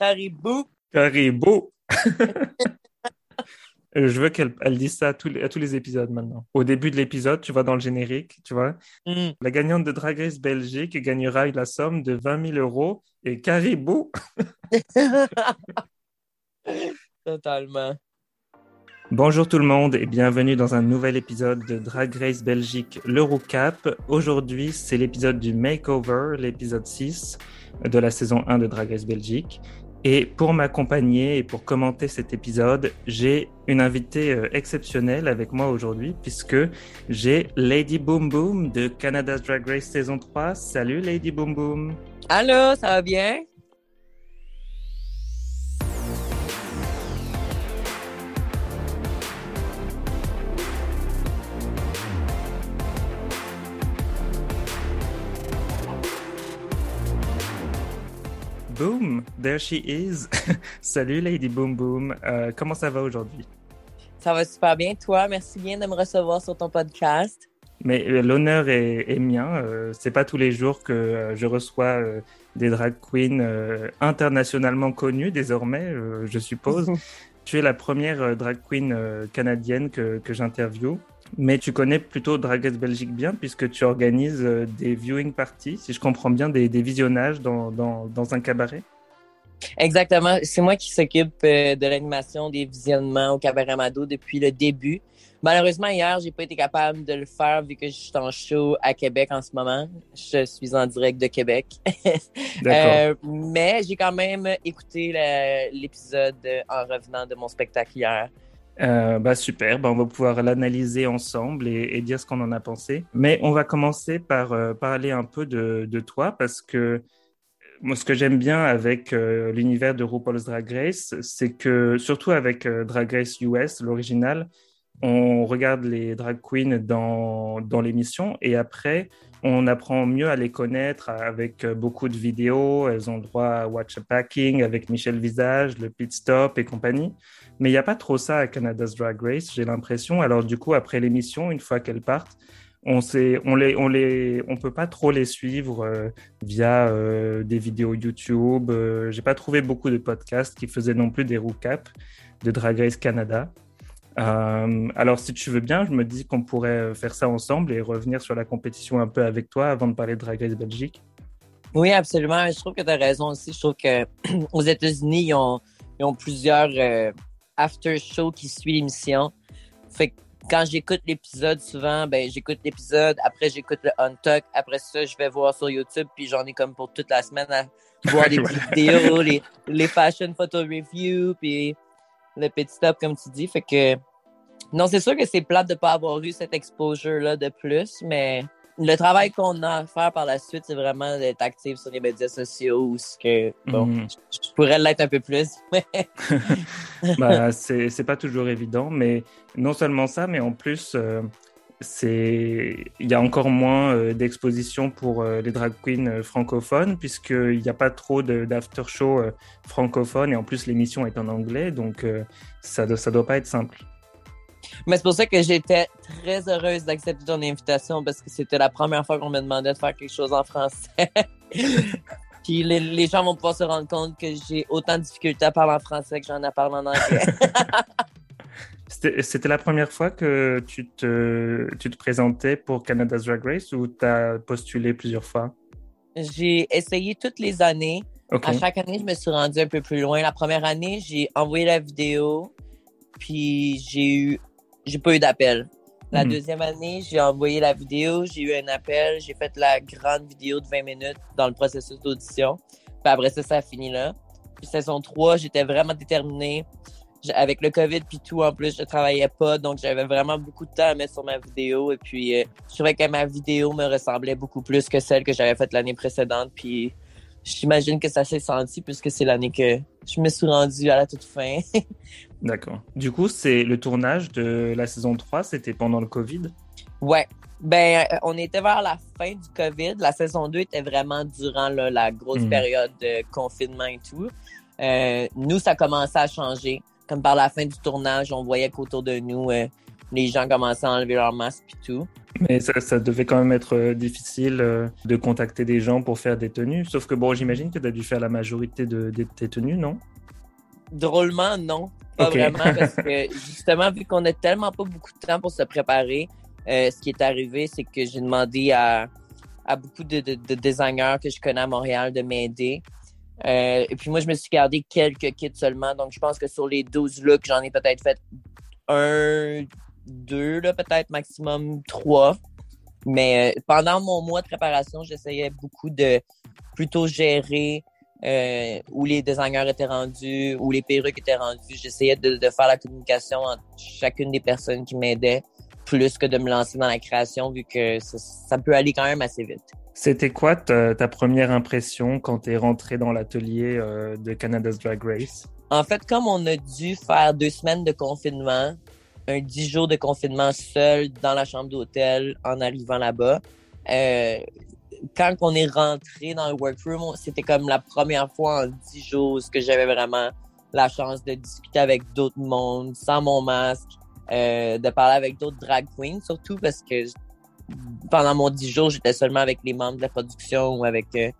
Caribou. Caribou. Je veux qu'elle elle dise ça à tous, les, à tous les épisodes maintenant. Au début de l'épisode, tu vois dans le générique, tu vois, Mm. la gagnante de Drag Race Belgique gagnera la somme de 20 000 euros et Caribou. Totalement. Bonjour tout le monde et bienvenue dans un nouvel épisode de Drag Race Belgique l'Eurocap. Aujourd'hui, c'est l'épisode du Makeover, l'épisode 6 de la saison 1 de Drag Race Belgique. Et pour m'accompagner et pour commenter cet épisode, j'ai une invitée euh, exceptionnelle avec moi aujourd'hui puisque j'ai Lady Boom Boom de Canada's Drag Race saison 3. Salut Lady Boom Boom. Allô, ça va bien? Boom, there she is. Salut Lady Boom Boom. Euh, comment ça va aujourd'hui? Ça va super bien. Toi, merci bien de me recevoir sur ton podcast. Mais euh, l'honneur est, est mien. Euh, c'est pas tous les jours que euh, je reçois euh, des drag queens internationalement connues désormais, je suppose. tu es la première drag queen canadienne que, que j'interviewe. Mais tu connais plutôt Drag Race Belgique bien puisque tu organises euh, des viewing parties, si je comprends bien, des, des visionnages dans, dans, dans un cabaret. Exactement. C'est moi qui s'occupe euh, de l'animation des visionnements au Cabaret Mado depuis le début. Malheureusement, hier, j'ai pas été capable de le faire vu que je suis en show à Québec en ce moment. Je suis en direct de Québec. D'accord. Euh, mais j'ai quand même écouté l'épisode euh, en revenant de mon spectacle hier. Euh, bah super, bah on va pouvoir l'analyser ensemble et, dire ce qu'on en a pensé. Mais on va commencer par euh, parler un peu de, toi parce que euh, moi, ce que j'aime bien avec euh, l'univers de RuPaul's Drag Race, c'est que surtout avec Drag Race US, l'original, on regarde les drag queens dans, dans l'émission et après, on apprend mieux à les connaître avec euh, beaucoup de vidéos. Elles ont droit à Watch a Packing avec Michel Visage, le Pit Stop et compagnie. Mais il n'y a pas trop ça à Canada's Drag Race, j'ai l'impression. Alors du coup, après l'émission, une fois qu'elles partent, on sait, on les, on les, on peut pas trop les suivre euh, via euh, des vidéos YouTube. Euh, j'ai pas trouvé beaucoup de podcasts qui faisaient non plus des recaps de Drag Race Canada. Euh, alors si tu veux bien, je me dis qu'on pourrait faire ça ensemble et revenir sur la compétition un peu avec toi avant de parler de Drag Race Belgique. Oui, absolument. Je trouve que tu as raison aussi. Je trouve que aux États-Unis, ils ont, ils ont plusieurs euh, after-shows qui suivent l'émission. Fait que quand j'écoute l'épisode, souvent, ben, j'écoute l'épisode, après j'écoute le on-talk, après ça, je vais voir sur YouTube, puis j'en ai comme pour toute la semaine à voir des petites vidéos, les, les fashion photo reviews, puis le petit stop, comme tu dis. Fait que, non, c'est sûr que c'est plate de pas avoir eu cette exposure-là de plus, mais le travail qu'on a à faire par la suite, c'est vraiment d'être actif sur les médias sociaux ou ce que, bon, Mhm. je, je pourrais l'être un peu plus. mais- bah, c'est pas toujours évident, mais non seulement ça, mais en plus, euh, il y a encore moins euh, d'exposition pour euh, les drag queens euh, francophones, puisqu'il n'y a pas trop de- d'after-show euh, francophone, et en plus, l'émission est en anglais, donc ça, ça doit pas être simple. Mais c'est pour ça que j'étais très heureuse d'accepter ton invitation parce que c'était la première fois qu'on me demandait de faire quelque chose en français. Puis les, les gens vont pouvoir se rendre compte que j'ai autant de difficultés à parler en français que j'en ai à parler en anglais. C'était la première fois que tu te, tu te présentais pour Canada's Drag Race ou tu as postulé plusieurs fois? j'ai essayé toutes les années. À chaque année, je me suis rendue un peu plus loin. La première année, j'ai envoyé la vidéo, puis j'ai eu, j'ai pas eu d'appel. La Mhm. deuxième année, j'ai envoyé la vidéo, j'ai eu un appel, j'ai fait la grande vidéo de 20 minutes dans le processus d'audition. Puis après ça, ça a fini là. Puis saison 3, j'étais vraiment déterminée. Avec le COVID puis tout, en plus, je travaillais pas, donc j'avais vraiment beaucoup de temps à mettre sur ma vidéo. Et puis, euh, je trouvais que ma vidéo me ressemblait beaucoup plus que celle que j'avais faite l'année précédente. Puis, j'imagine que ça s'est senti puisque c'est l'année que je me suis rendue à la toute fin. D'accord. Du coup, c'est le tournage de la saison 3, c'était pendant le Covid? Ouais. Ben, euh, on était vers la fin du COVID. La saison 2 était vraiment durant là, la grosse Mhm. période de confinement et tout. Euh, nous, ça commençait à changer. Comme par la fin du tournage, on voyait qu'autour de nous, euh, les gens commençaient à enlever leur masque et tout. Mais ça, ça, devait quand même être euh, difficile euh, de contacter des gens pour faire des tenues. Sauf que bon, j'imagine que tu as dû faire la majorité de, de, tes tenues, non? Drôlement, non. Pas okay. vraiment, parce que justement, vu qu'on a tellement pas beaucoup de temps pour se préparer, euh, ce qui est arrivé, c'est que j'ai demandé à, à beaucoup de, de, de, designers que je connais à Montréal de m'aider. Euh, et puis moi, je me suis gardé quelques kits seulement. Donc, je pense que sur les 12 looks, j'en ai peut-être fait un, deux, peut-être maximum trois. Mais euh, pendant mon mois de préparation, j'essayais beaucoup de plutôt gérer euh, où les designers étaient rendus, où les perruques étaient rendues. J'essayais de, de, faire la communication entre chacune des personnes qui m'aidaient, plus que de me lancer dans la création, vu que ça, ça peut aller quand même assez vite. C'était quoi ta, première impression quand tu es rentré dans l'atelier euh, de Canada's Drag Race? En fait, comme on a dû faire deux semaines de confinement, un dix jours de confinement seul dans la chambre d'hôtel en arrivant là-bas, euh, quand on est rentré dans le workroom, c'était comme la première fois en dix jours que j'avais vraiment la chance de discuter avec d'autres mondes sans mon masque, euh, de parler avec d'autres drag queens surtout parce que pendant mon dix jours, j'étais seulement avec les membres de la production ou avec euh,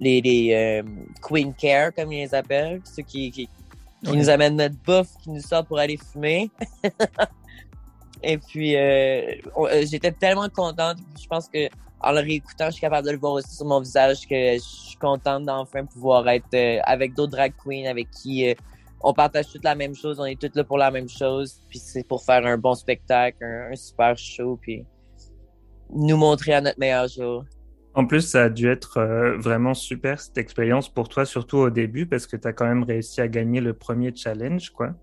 les, les euh, Queen Care, comme ils les appellent, ceux qui, qui, qui okay. nous amènent notre bouffe, qui nous sortent pour aller fumer. Et puis, euh, j'étais tellement contente. Je pense que en le réécoutant, je suis capable de le voir aussi sur mon visage que je suis contente d'enfin pouvoir être avec d'autres drag queens avec qui on partage toute la même chose, on est toutes là pour la même chose. Puis c'est pour faire un bon spectacle, un, un super show, puis nous montrer à notre meilleur jour. En plus, ça a dû être euh, vraiment super cette expérience pour toi, surtout au début, parce que tu as quand même réussi à gagner le premier challenge, quoi.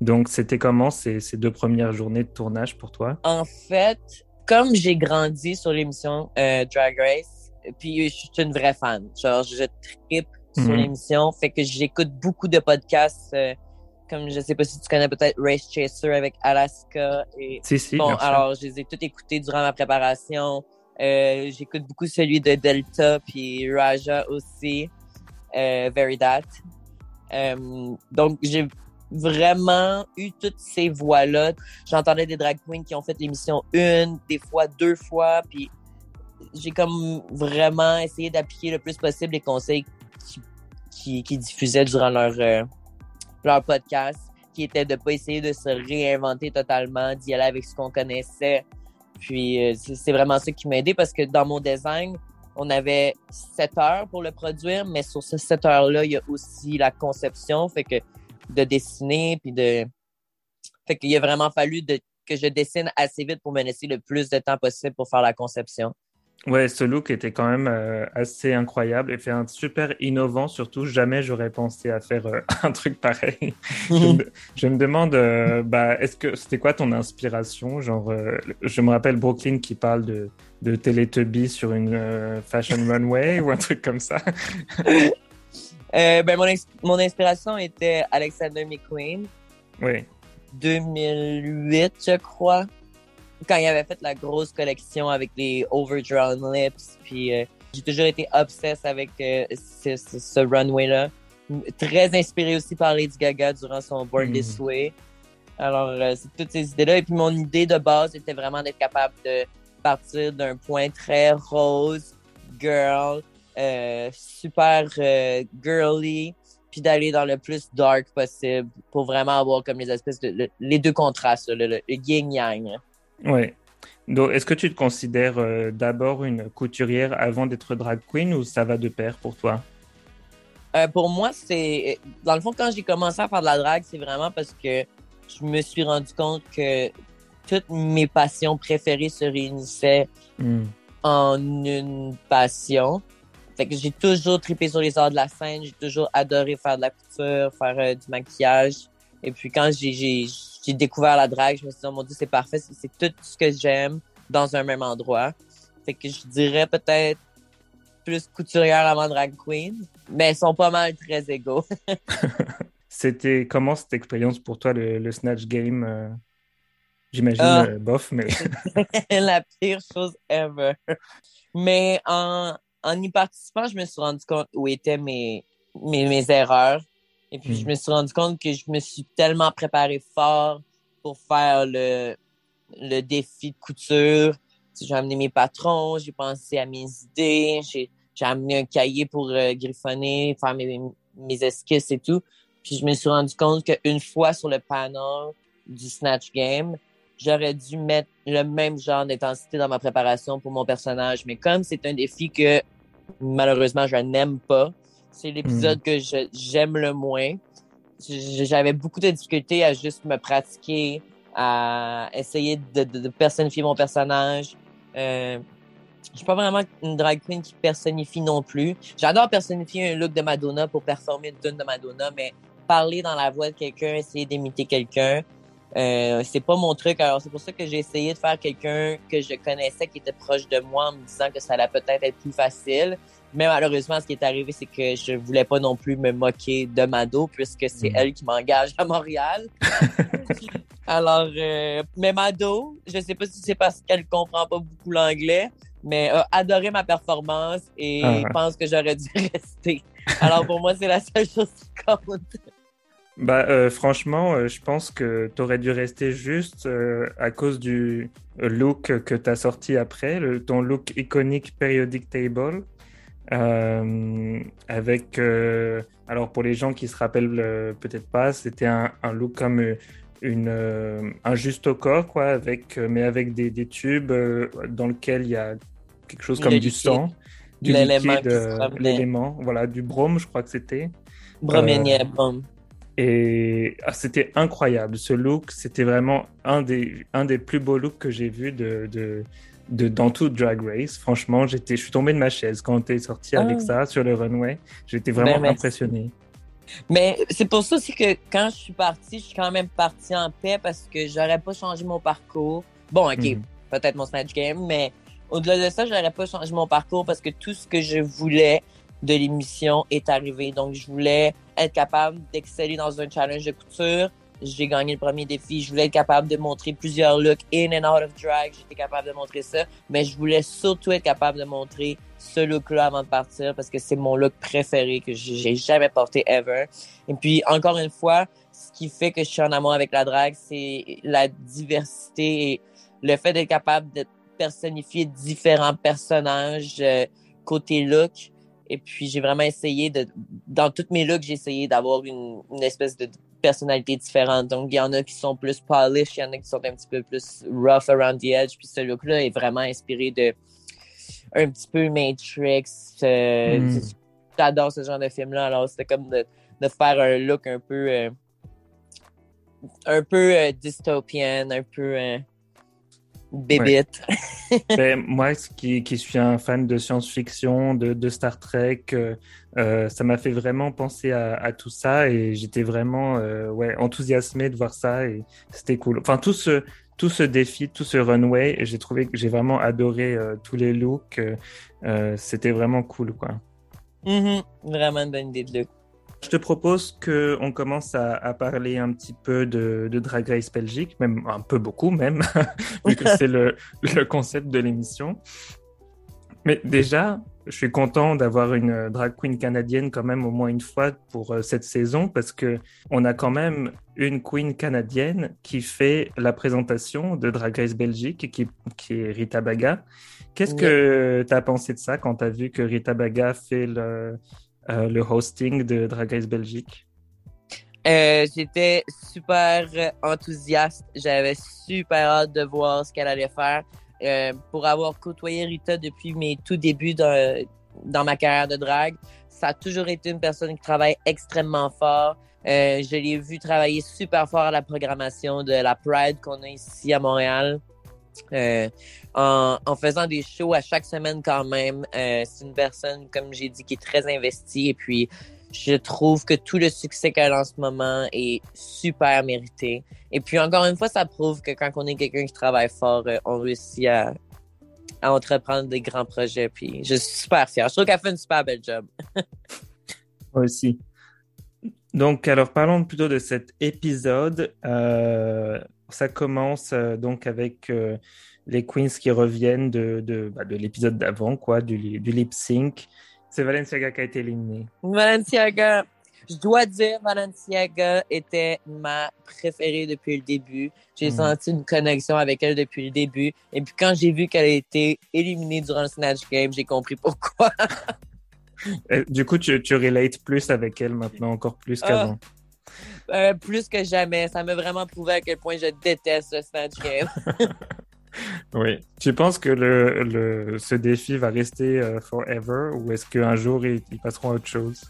Donc, c'était comment ces, ces, deux premières journées de tournage pour toi? En fait, comme j'ai grandi sur l'émission euh, Drag Race, puis je suis une vraie fan. Genre, je tripe mm -hmm. sur l'émission, fait que j'écoute beaucoup de podcasts. Euh, comme je sais pas si tu connais peut-être Race Chaser avec Alaska. Et, si, si, bon, alors, je les ai tous écoutés durant ma préparation. Euh, j'écoute beaucoup celui de Delta puis Raja aussi, euh, Very That. Euh, donc j'ai vraiment eu toutes ces voix-là. J'entendais des drag queens qui ont fait l'émission une, des fois deux fois, puis j'ai comme vraiment essayé d'appliquer le plus possible les conseils qui, qui, qui diffusaient durant leur euh, leur podcast, qui était de pas essayer de se réinventer totalement, d'y aller avec ce qu'on connaissait. Puis euh, c'est vraiment ça qui m'a aidé parce que dans mon design, on avait sept heures pour le produire, mais sur ces sept heures-là, il y a aussi la conception, fait que de dessiner, puis de... Fait qu'il a vraiment fallu que je dessine assez vite pour me laisser le plus de temps possible pour faire la conception. Ouais, ce look était quand même euh, assez incroyable et fait un super innovant. Surtout, jamais j'aurais pensé à faire euh, un truc pareil. je, me, je, me, demande, euh, bah, est-ce que c'était quoi ton inspiration? Genre, je me rappelle Brooklyn qui parle de, de Teletubby sur une fashion runway ou un truc comme ça. ben, mon, mon, inspiration était Alexander McQueen. Oui. 2008, je crois quand il avait fait la grosse collection avec les overdrawn lips, puis euh, j'ai toujours été obsesse avec euh, ce, ce, ce runway-là. Très inspiré aussi par Lady Gaga durant son Born mm. This Way. Alors, euh, c'est toutes ces idées-là. Et puis, mon idée de base était vraiment d'être capable de partir d'un point très rose, girl, euh, super euh, girly, puis d'aller dans le plus dark possible pour vraiment avoir comme les espèces de... Le, les deux contrastes, le, le, le yin-yang. Oui. Donc, est-ce que tu te considères euh, d'abord une couturière avant d'être drag queen ou ça va de pair pour toi? Euh, pour moi, c'est. Dans le fond, quand j'ai commencé à faire de la drague, c'est vraiment parce que je me suis rendu compte que toutes mes passions préférées se réunissaient mm. en une passion. Fait que j'ai toujours tripé sur les arts de la scène, j'ai toujours adoré faire de la couture, faire euh, du maquillage. Et puis quand j'ai découvert la drague, je me suis dit, oh mon Dieu, c'est parfait, c'est tout ce que j'aime dans un même endroit. Fait que je dirais peut-être plus couturière avant drag queen, mais elles sont pas mal très égaux. C'était comment cette expérience pour toi, le, le Snatch Game? Euh... J'imagine euh, euh, bof, mais. la pire chose ever. Mais en, en y participant, je me suis rendu compte où étaient mes, mes, mes erreurs. Et puis, je me suis rendu compte que je me suis tellement préparé fort pour faire le, le défi de couture. J'ai amené mes patrons, j'ai pensé à mes idées, j'ai amené un cahier pour euh, griffonner, faire mes, mes esquisses et tout. Puis je me suis rendu compte qu'une fois sur le panel du Snatch Game, j'aurais dû mettre le même genre d'intensité dans ma préparation pour mon personnage. Mais comme c'est un défi que malheureusement je n'aime pas, c'est l'épisode hmm. que j'aime le moins. J'avais beaucoup de difficultés à juste me pratiquer, à essayer de, de, personnifier mon personnage. Euh, je suis pas vraiment une drag queen qui personnifie non plus. J'adore personnifier un look de Madonna pour performer une tune de Madonna, mais parler dans la voix de quelqu'un, essayer d'imiter quelqu'un, euh, c'est pas mon truc. Alors c'est pour ça que j'ai essayé de faire quelqu'un que je connaissais qui était proche de moi en me disant que ça allait peut-être être plus facile. Mais malheureusement, ce qui est arrivé, c'est que je voulais pas non plus me moquer de Mado puisque c'est mm. elle qui m'engage à Montréal. Alors, euh, mais Mado, je sais pas si c'est parce qu'elle comprend pas beaucoup l'anglais, mais a adoré ma performance et ah. pense que j'aurais dû rester. Alors pour moi, c'est la seule chose qui compte. Bah, euh, franchement, euh, je pense que tu aurais dû rester juste euh, à cause du look que tu as sorti après, le, ton look iconique Periodic Table. Avec, alors pour les gens qui se rappellent peut-être pas, c'était un, un, look comme une, un juste au corps, quoi, avec, mais avec des, des tubes dans lequel il y a quelque chose comme du sang, du liquide, l'élément, voilà, du brome, je crois que c'était. Brome. Et ah, c'était incroyable. Ce look, c'était vraiment un des, un des plus beaux looks que j'ai vu de, de, de, dans tout Drag Race. Franchement, j'étais, je suis tombé de ma chaise quand tu es sorti avec ah. ça sur le runway. J'étais vraiment ben, impressionné. Mais c'est pour ça aussi que quand je suis partie, je suis quand même partie en paix parce que j'aurais pas changé mon parcours. Bon, ok, mhm. peut-être mon Snatch Game, mais au-delà de ça, j'aurais pas changé mon parcours parce que tout ce que je voulais, de l'émission est arrivé. Donc, je voulais être capable d'exceller dans un challenge de couture. J'ai gagné le premier défi. Je voulais être capable de montrer plusieurs looks in and out of drag. J'étais capable de montrer ça. Mais je voulais surtout être capable de montrer ce look-là avant de partir parce que c'est mon look préféré que j'ai jamais porté ever. Et puis, encore une fois, ce qui fait que je suis en amour avec la drag, c'est la diversité et le fait d'être capable de personnifier différents personnages euh, côté look et puis, j'ai vraiment essayé de, dans toutes mes looks, j'ai essayé d'avoir une, une, espèce de personnalité différente. Donc, il y en a qui sont plus polished, il y en a qui sont un petit peu plus rough around the edge. Puis, ce look-là est vraiment inspiré de un petit peu Matrix. Euh, hmm. J'adore ce genre de film-là. Alors, c'était comme de, de, faire un look un peu, euh, un peu euh, un peu euh, bébête. Ben, moi, qui, qui, suis un fan de science-fiction, de, de, Star Trek, euh, ça m'a fait vraiment penser à, à tout ça et j'étais vraiment euh, ouais, enthousiasmé de voir ça et c'était cool. Enfin, tout ce, tout ce défi, tout ce runway, j'ai trouvé que j'ai vraiment adoré euh, tous les looks. Euh, c'était vraiment cool, quoi. Mm-hmm. Vraiment une bonne idée de look. Je te propose qu'on commence à, à, parler un petit peu de, de, Drag Race Belgique, même un peu beaucoup même, vu que c'est le, le, concept de l'émission. Mais déjà, je suis content d'avoir une drag queen canadienne quand même au moins une fois pour euh, cette saison parce que on a quand même une queen canadienne qui fait la présentation de Drag Race Belgique qui, qui est Rita Baga. Qu'est-ce que tu as pensé de ça quand tu as vu que Rita Baga fait le, euh, le hosting de Drag Race Belgique? Euh, J'étais super enthousiaste. J'avais super hâte de voir ce qu'elle allait faire. Euh, pour avoir côtoyé Rita depuis mes tout débuts dans, ma carrière de drag, ça a toujours été une personne qui travaille extrêmement fort. Euh, je l'ai vu travailler super fort à la programmation de la Pride qu'on a ici à Montréal. Euh, en, faisant des shows à chaque semaine quand même. C'est une personne, comme j'ai dit, qui est très investie et puis je trouve que tout le succès qu'elle a en ce moment est super mérité. Et puis encore une fois, ça prouve que quand on est quelqu'un qui travaille fort, euh, on réussit à, entreprendre des grands projets. Puis je suis super fier. Je trouve qu'elle fait une super belle job. Moi aussi. Donc, alors parlons plutôt de cet épisode. Euh, ça commence euh, donc avec les queens qui reviennent de, de, bah, de l'épisode d'avant, quoi, du, du lip sync. C'est Valenciaga qui a été éliminé. Valenciaga. je dois dire, Valenciaga était ma préférée depuis le début. J'ai Mhm. senti une connexion avec elle depuis le début. Et puis quand j'ai vu qu'elle a été éliminée durant le Snatch Game, j'ai compris pourquoi. Et Du coup, tu, tu relates plus avec elle maintenant, encore plus Ah. qu'avant. Euh, plus que jamais. Ça m'a vraiment prouvé à quel point je déteste le Snatch Game. Oui. Tu penses que le, le, ce défi va rester euh, forever ou est-ce qu'un jour ils, passeront à autre chose?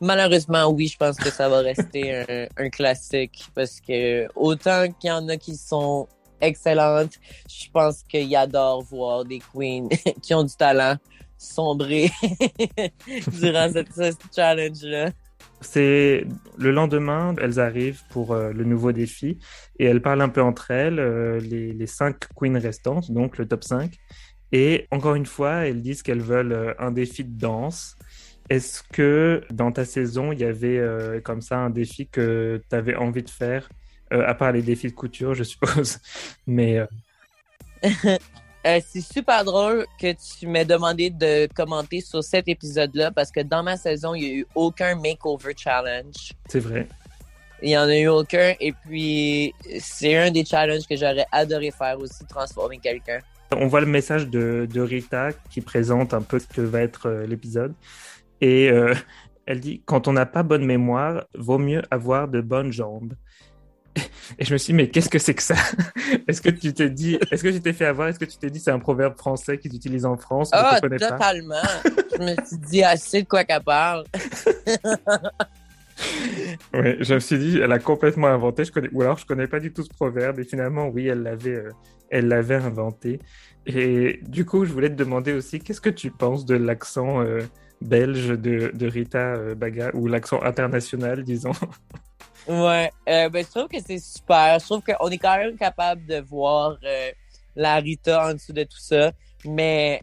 Malheureusement, oui, je pense que ça va rester un, un classique parce que autant qu'il y en a qui sont excellentes, je pense qu'ils adorent voir des queens qui ont du talent sombrer durant cette, ce challenge-là. C'est le lendemain, elles arrivent pour euh, le nouveau défi et elles parlent un peu entre elles, euh, les, cinq queens restantes, donc le top 5. Et encore une fois, elles disent qu'elles veulent euh, un défi de danse. Est-ce que dans ta saison, il y avait comme ça un défi que tu avais envie de faire, à part les défis de couture, je suppose, mais euh, c'est super drôle que tu m'aies demandé de commenter sur cet épisode-là parce que dans ma saison, il n'y a eu aucun makeover challenge. c'est vrai. Il y en a eu aucun. Et puis, c'est un des challenges que j'aurais adoré faire aussi, transformer quelqu'un. On voit le message de, de Rita qui présente un peu ce que va être euh, l'épisode. Et euh, elle dit Quand on n'a pas bonne mémoire, vaut mieux avoir de bonnes jambes. Et je me suis dit, mais qu'est-ce que c'est que ça? Est-ce que tu t'es dit, est-ce que tu t'es fait avoir? Est-ce que tu t'es dit c'est un proverbe français qu'ils utilisent en France? Ah, qu'on connaît pas totalement. je me suis dit assez de quoi qu'elle parle. Oui, je me suis dit, elle a complètement inventé. Je connais, ou alors je connais pas du tout ce proverbe. Et finalement, oui, elle l'avait, euh, elle l'avait inventé. Et du coup, je voulais te demander aussi, qu'est-ce que tu penses de l'accent euh, belge de, de Rita euh, Baga ou l'accent international, disons? Ouais, euh, ben, je trouve que c'est super. Je trouve qu'on est quand même capable de voir euh, la Rita en dessous de tout ça. Mais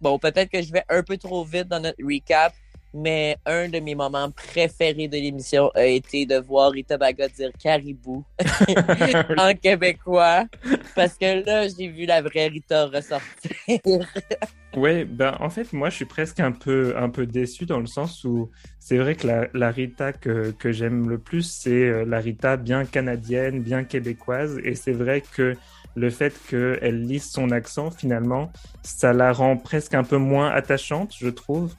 bon, peut-être que je vais un peu trop vite dans notre recap. Mais un de mes moments préférés de l'émission a été de voir Rita Baga dire caribou en québécois. Parce que là, j'ai vu la vraie Rita ressortir. Ouais, ben en fait, moi, je suis presque un peu, un peu déçu dans le sens où c'est vrai que la, la Rita que, que j'aime le plus, c'est euh, la Rita bien canadienne, bien québécoise. Et c'est vrai que le fait qu'elle lise son accent, finalement, ça la rend presque un peu moins attachante, je trouve.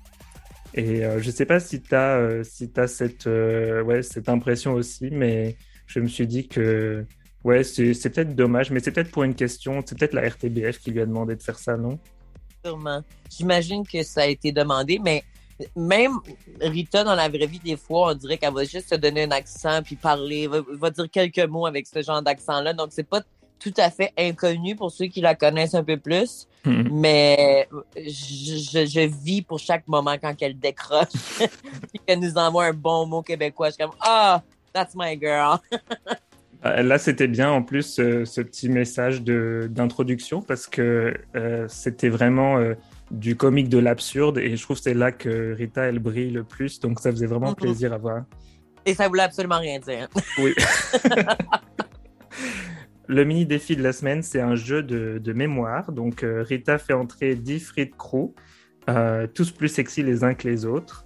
Et euh, je sais pas si tu as, euh, si t'as cette, euh, ouais, cette impression aussi, mais je me suis dit que ouais, c'est peut-être dommage, mais c'est peut-être pour une question, c'est peut-être la RTBF qui lui a demandé de faire ça, non? Sûrement. J'imagine que ça a été demandé, mais même Rita, dans la vraie vie, des fois, on dirait qu'elle va juste se donner un accent puis parler, va, va dire quelques mots avec ce genre d'accent-là. Donc, c'est pas tout à fait inconnu pour ceux qui la connaissent un peu plus. Mhm. Mais je, je, je vis pour chaque moment quand elle décroche puis qu'elle nous envoie un bon mot québécois. Je suis comme, ah, that's my girl. Euh, Là, c'était bien en plus ce petit message d'introduction parce que euh, c'était vraiment euh, du comique de l'absurde et je trouve que c'est là que Rita elle brille le plus donc ça faisait vraiment Mhm. plaisir à voir. Et ça voulait absolument rien dire. Oui. Le mini défi de la semaine, c'est un jeu de, de mémoire. Donc, euh, Rita fait entrer 10 frites crew, euh, tous plus sexy les uns que les autres.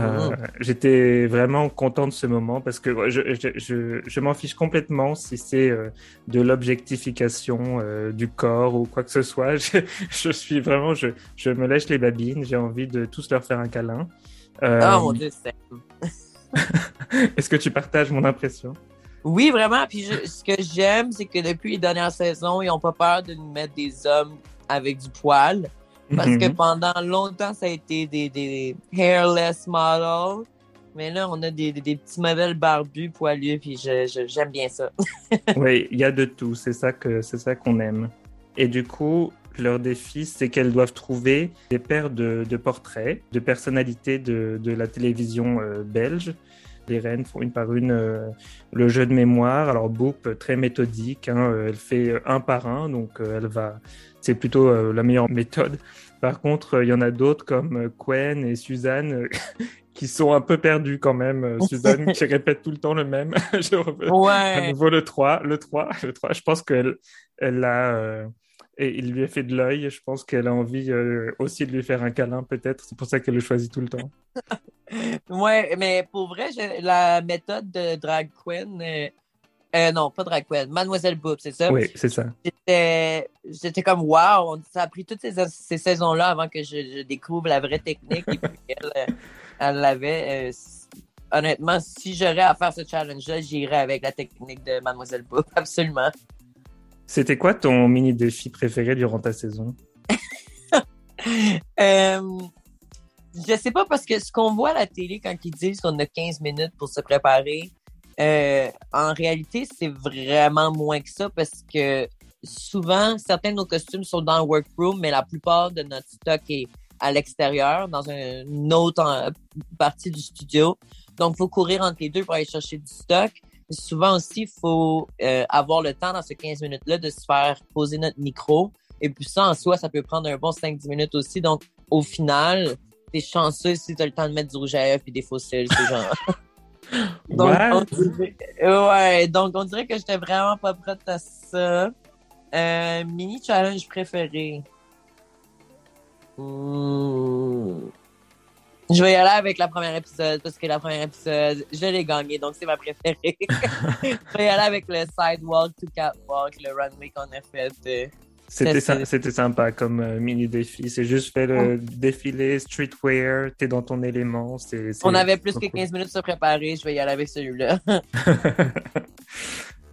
Euh, J'étais vraiment content de ce moment parce que je, je, je, je m'en fiche complètement si c'est de l'objectification du corps ou quoi que ce soit. Je, je suis vraiment, je, je me lèche les babines, j'ai envie de tous leur faire un câlin. Oh mon dieu, c'est Est-ce que tu partages mon impression? Oui, vraiment. Puis je- ce que j'aime, c'est que depuis les dernières saisons, ils n'ont pas peur de nous mettre des hommes avec du poil. Parce que Mhm. pendant longtemps, ça a été des, des hairless models. Mais là, on a des, des, des petits modèles barbus, poilus, puis j'aime bien ça. Oui, il y a de tout, c'est ça que c'est ça qu'on aime. Et du coup, leur défi, c'est qu'elles doivent trouver des paires de, de portraits de personnalités de, de la télévision euh, belge. Les reines font une par une euh, le jeu de mémoire. Alors Boop, très méthodique, hein, euh, elle fait euh, un par un, donc elle va. C'est plutôt euh, la meilleure méthode. Par contre, il y en a d'autres comme Quen et Suzanne qui sont un peu perdues quand même. Suzanne qui répète tout le temps le même. Je re- à Ouais. nouveau le 3, le 3, le 3. Je pense qu'elle elle a et il lui a fait de l'œil. Je pense qu'elle a envie euh, aussi de lui faire un câlin peut-être. C'est pour ça qu'elle le choisit tout le temps. ouais, mais pour vrai, la méthode de drag queen, euh, euh, non, pas drag queen, Mademoiselle Boop, c'est ça? Oui, c'est ça. J'étais comme, wow, ça a pris toutes ces, saisons-là avant que je, découvre la vraie technique et qu'elle elle l'avait. honnêtement, si j'aurais à faire ce challenge-là, j'irais avec la technique de Mademoiselle Boop, absolument. C'était quoi ton mini défi préféré durant ta saison? euh, je sais pas parce que ce qu'on voit à la télé quand ils disent qu'on a 15 minutes pour se préparer, euh, en réalité, c'est vraiment moins que ça parce que souvent, certains de nos costumes sont dans le workroom, mais la plupart de notre stock est à l'extérieur, dans une autre partie du studio. Donc, faut courir entre les deux pour aller chercher du stock. Souvent aussi, il faut euh, avoir le temps dans ces 15 minutes-là de se faire poser notre micro. Et puis ça, en soi, ça peut prendre un bon 5-10 minutes aussi. Donc, au final, t'es chanceux si t'as le temps de mettre du rouge à lèvres et des fossiles, ces gens donc, ouais, donc on dirait que j'étais vraiment pas prête à ça. Euh, mini challenge préféré. Je vais y aller avec la première épisode parce que la première épisode, je l'ai gagné, donc c'est ma préférée. je vais y aller avec le sidewalk to catwalk, le runway qu'on a fait. C'était sympa comme euh, mini défi. C'est juste fait le défilé streetwear, t'es dans ton élément. On avait plus que 15 minutes à se préparer. Je vais y aller avec celui-là.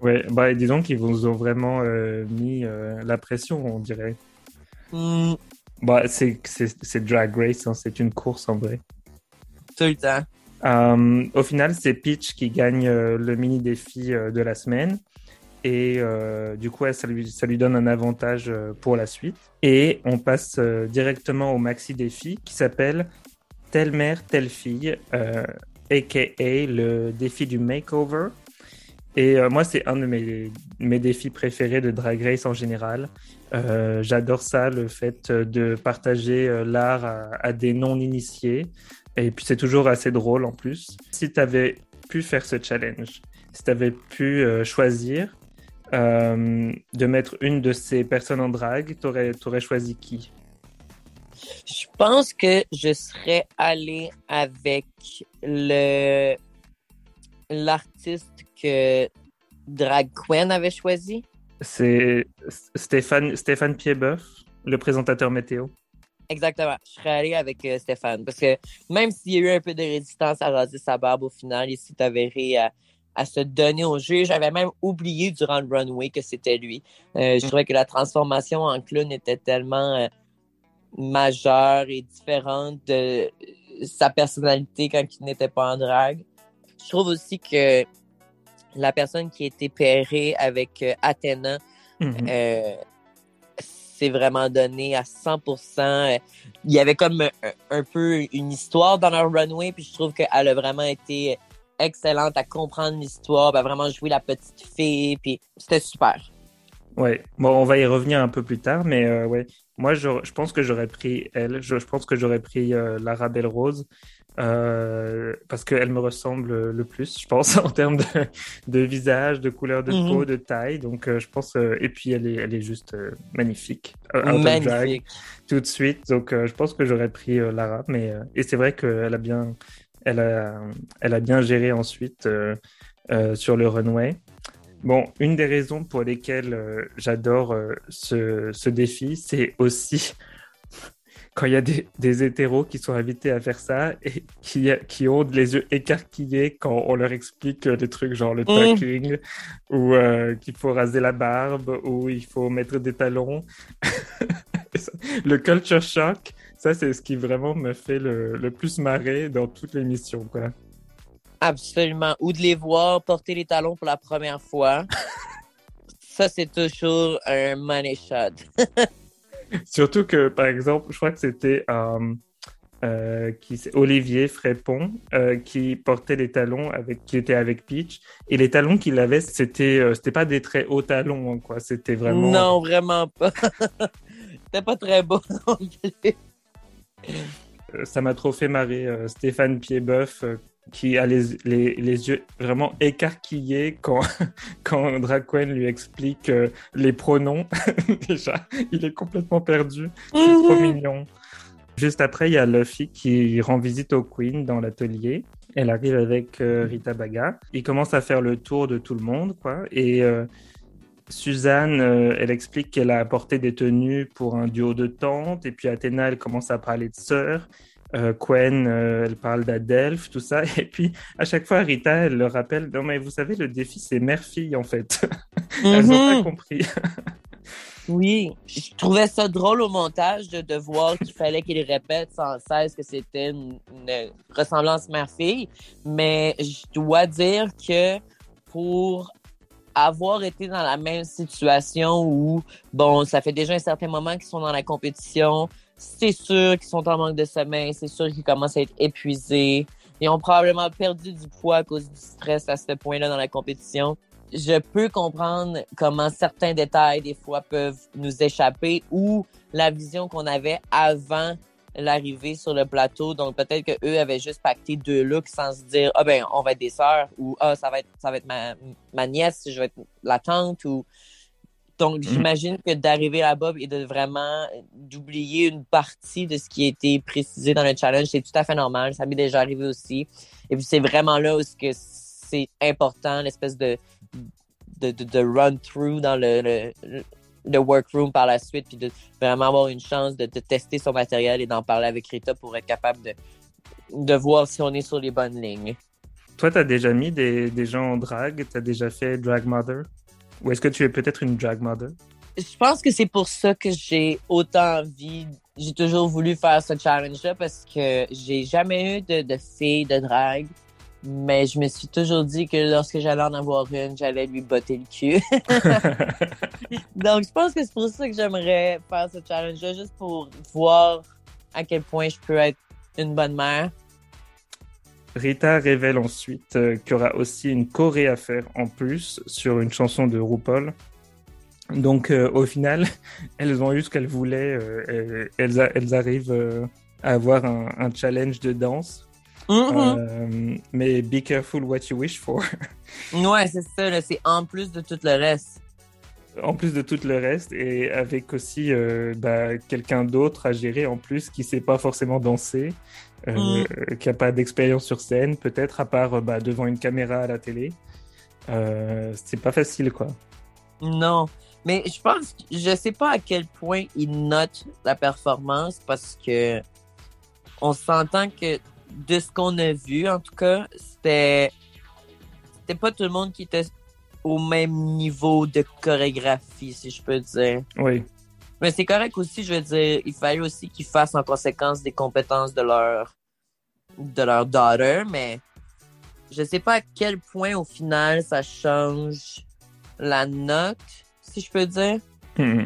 ouais, bah, disons qu'ils vous ont vraiment euh, mis euh, la pression, on dirait. Hmm. Bah, c'est Drag Race, hein, c'est une course en vrai. Tout le temps. au final, c'est Peach qui gagne le mini défi de la semaine et euh, du coup ça lui, ça lui donne un avantage euh, pour la suite. Et on passe euh, directement au maxi défi qui s'appelle Telle mère, telle fille, aka le défi du makeover. Et moi, c'est un de mes, mes, défis préférés de Drag Race en général. J'adore ça, le fait de partager l'art à, des non-initiés. Et puis, c'est toujours assez drôle en plus. Si tu avais pu faire ce challenge, si tu avais pu choisir euh, de mettre une de ces personnes en drague, tu aurais choisi qui? Je pense que je serais allé avec le l'artiste que Drag Queen avait choisi. C'est Stéphane, Stéphane Piedboeuf, le présentateur météo. Exactement. Je serais allé avec euh, Stéphane. Parce que même s'il y a eu un peu de résistance à raser sa barbe au final, il s'est avéré à, se donner au jeu. J'avais même oublié durant le runway que c'était lui. Euh, je trouvais que la transformation en clown était tellement euh, majeure et différente de sa personnalité quand il n'était pas en drague. Je trouve aussi que la personne qui était pairée avec euh, Athéna mm-hmm. euh, s'est vraiment donné à 100%. Il y avait comme un, un, peu une histoire dans leur runway, puis je trouve qu'elle a vraiment été excellente à comprendre l'histoire, à vraiment jouer la petite fille, puis c'était super. Ouais, bon, on va y revenir un peu plus tard, mais euh, ouais, moi je, je pense que j'aurais pris elle, je, je, pense que j'aurais pris euh, Lara Belle Rose. Euh, parce qu'elle me ressemble le plus, je pense, en termes de, de visage, de couleur de peau, mhm. de taille. Donc, je pense, et puis elle est, elle est juste magnifique. magnifique. tout de suite. Donc, je pense que j'aurais pris Lara. Mais, et c'est vrai qu'elle a bien, elle a, elle a bien géré ensuite euh, euh, sur le runway. Bon, une des raisons pour lesquelles euh, j'adore ce, ce, défi, c'est aussi quand il y a des, des, hétéros qui sont invités à faire ça et qui, qui ont les yeux écarquillés quand on leur explique des trucs genre le mmh. tucking ou qu'il faut raser la barbe ou il faut mettre des talons. le culture shock, ça, c'est ce qui vraiment me fait le, plus marrer dans toutes les missions, quoi. Absolument. Ou de les voir porter les talons pour la première fois. ça, c'est toujours un money shot. Surtout que, par exemple, je crois que c'était euh, euh, qui, Olivier Frépon euh, qui portait les talons avec, qui était avec Peach. Et les talons qu'il avait, c'était, c'était pas des très hauts talons, hein, quoi. C'était vraiment. Non, vraiment pas. c'était pas très beau non. Euh, ça m'a trop fait marrer euh, Stéphane Piedboeuf euh, qui a les, les, les, yeux vraiment écarquillés quand, quand Draquen lui explique les pronoms. Déjà, il est complètement perdu. C'est trop mhm. mignon. Juste après, il y a Luffy qui rend visite au Queen dans l'atelier. Elle arrive avec euh, Rita Baga. Il commence à faire le tour de tout le monde, quoi. Et euh, Suzanne, euh, elle explique qu'elle a apporté des tenues pour un duo de tantes. Et puis Athéna, elle commence à parler de sœurs. Quen, elle parle d'Adelph, tout ça. Et puis, à chaque fois, Rita, elle le rappelle, non mais vous savez, le défi, c'est mère-fille, en fait. Elles n'ont pas Mhm. compris. Oui, je trouvais ça drôle au montage de, de voir qu'il fallait qu'il répète sans cesse que c'était une, une ressemblance mère-fille, mais je dois dire que pour avoir été dans la même situation où, bon, ça fait déjà un certain moment qu'ils sont dans la compétition, c'est sûr qu'ils sont en manque de sommeil, c'est sûr qu'ils commencent à être épuisés, ils ont probablement perdu du poids à cause du stress à ce point-là dans la compétition je peux comprendre comment certains détails des fois peuvent nous échapper ou la vision qu'on avait avant l'arrivée sur le plateau. Donc peut-être que eux avaient juste pacté deux looks sans se dire ah ben on va être des sœurs ou ah ça va être ça va être ma, ma nièce, je vais être la tante ou donc j'imagine que d'arriver là-bas et de vraiment d'oublier une partie de ce qui a été précisé dans le challenge, c'est tout à fait normal. Ça m'est déjà arrivé aussi. Et puis c'est vraiment là où c'est important, l'espèce de de, de, de run-through dans le, le, le, workroom par la suite, puis de vraiment avoir une chance de, de tester son matériel et d'en parler avec Rita pour être capable de, de voir si on est sur les bonnes lignes. Toi, tu as déjà mis des, des gens en drag Tu as déjà fait Drag Mother? Ou est-ce que tu es peut-être une Drag Mother Je pense que c'est pour ça que j'ai autant envie. J'ai toujours voulu faire ce challenge-là parce que j'ai jamais eu de, de fille de drag. Mais je me suis toujours dit que lorsque j'allais en avoir une, j'allais lui botter le cul. Donc, je pense que c'est pour ça que j'aimerais faire ce challenge-là, juste pour voir à quel point je peux être une bonne mère. Rita révèle ensuite euh, qu'il y aura aussi une choré à faire en plus sur une chanson de RuPaul. Donc, euh, au final, elles ont eu ce qu'elles voulaient. Euh, elles, a, elles, arrivent euh, à avoir un, un, challenge de danse. Mm -hmm. mais be careful what you wish for. ouais, c'est ça. C'est en plus de tout le reste. En plus de tout le reste, et avec aussi bah, quelqu'un d'autre à gérer en plus qui sait pas forcément danser. Euh, mm. qui n'a pas d'expérience sur scène, peut-être à part bah, devant une caméra à la télé. Euh, c'est pas facile, quoi. Non, mais je pense, je sais pas à quel point ils notent la performance parce que on s'entend que de ce qu'on a vu, en tout cas, c'était c'était pas tout le monde qui était au même niveau de chorégraphie, si je peux dire. Oui. Mais c'est correct aussi, je veux dire, il fallait aussi qu'ils fassent en conséquence des compétences de leur de leur daughter, mais je sais pas à quel point au final ça change la note, si je peux dire. Hmm.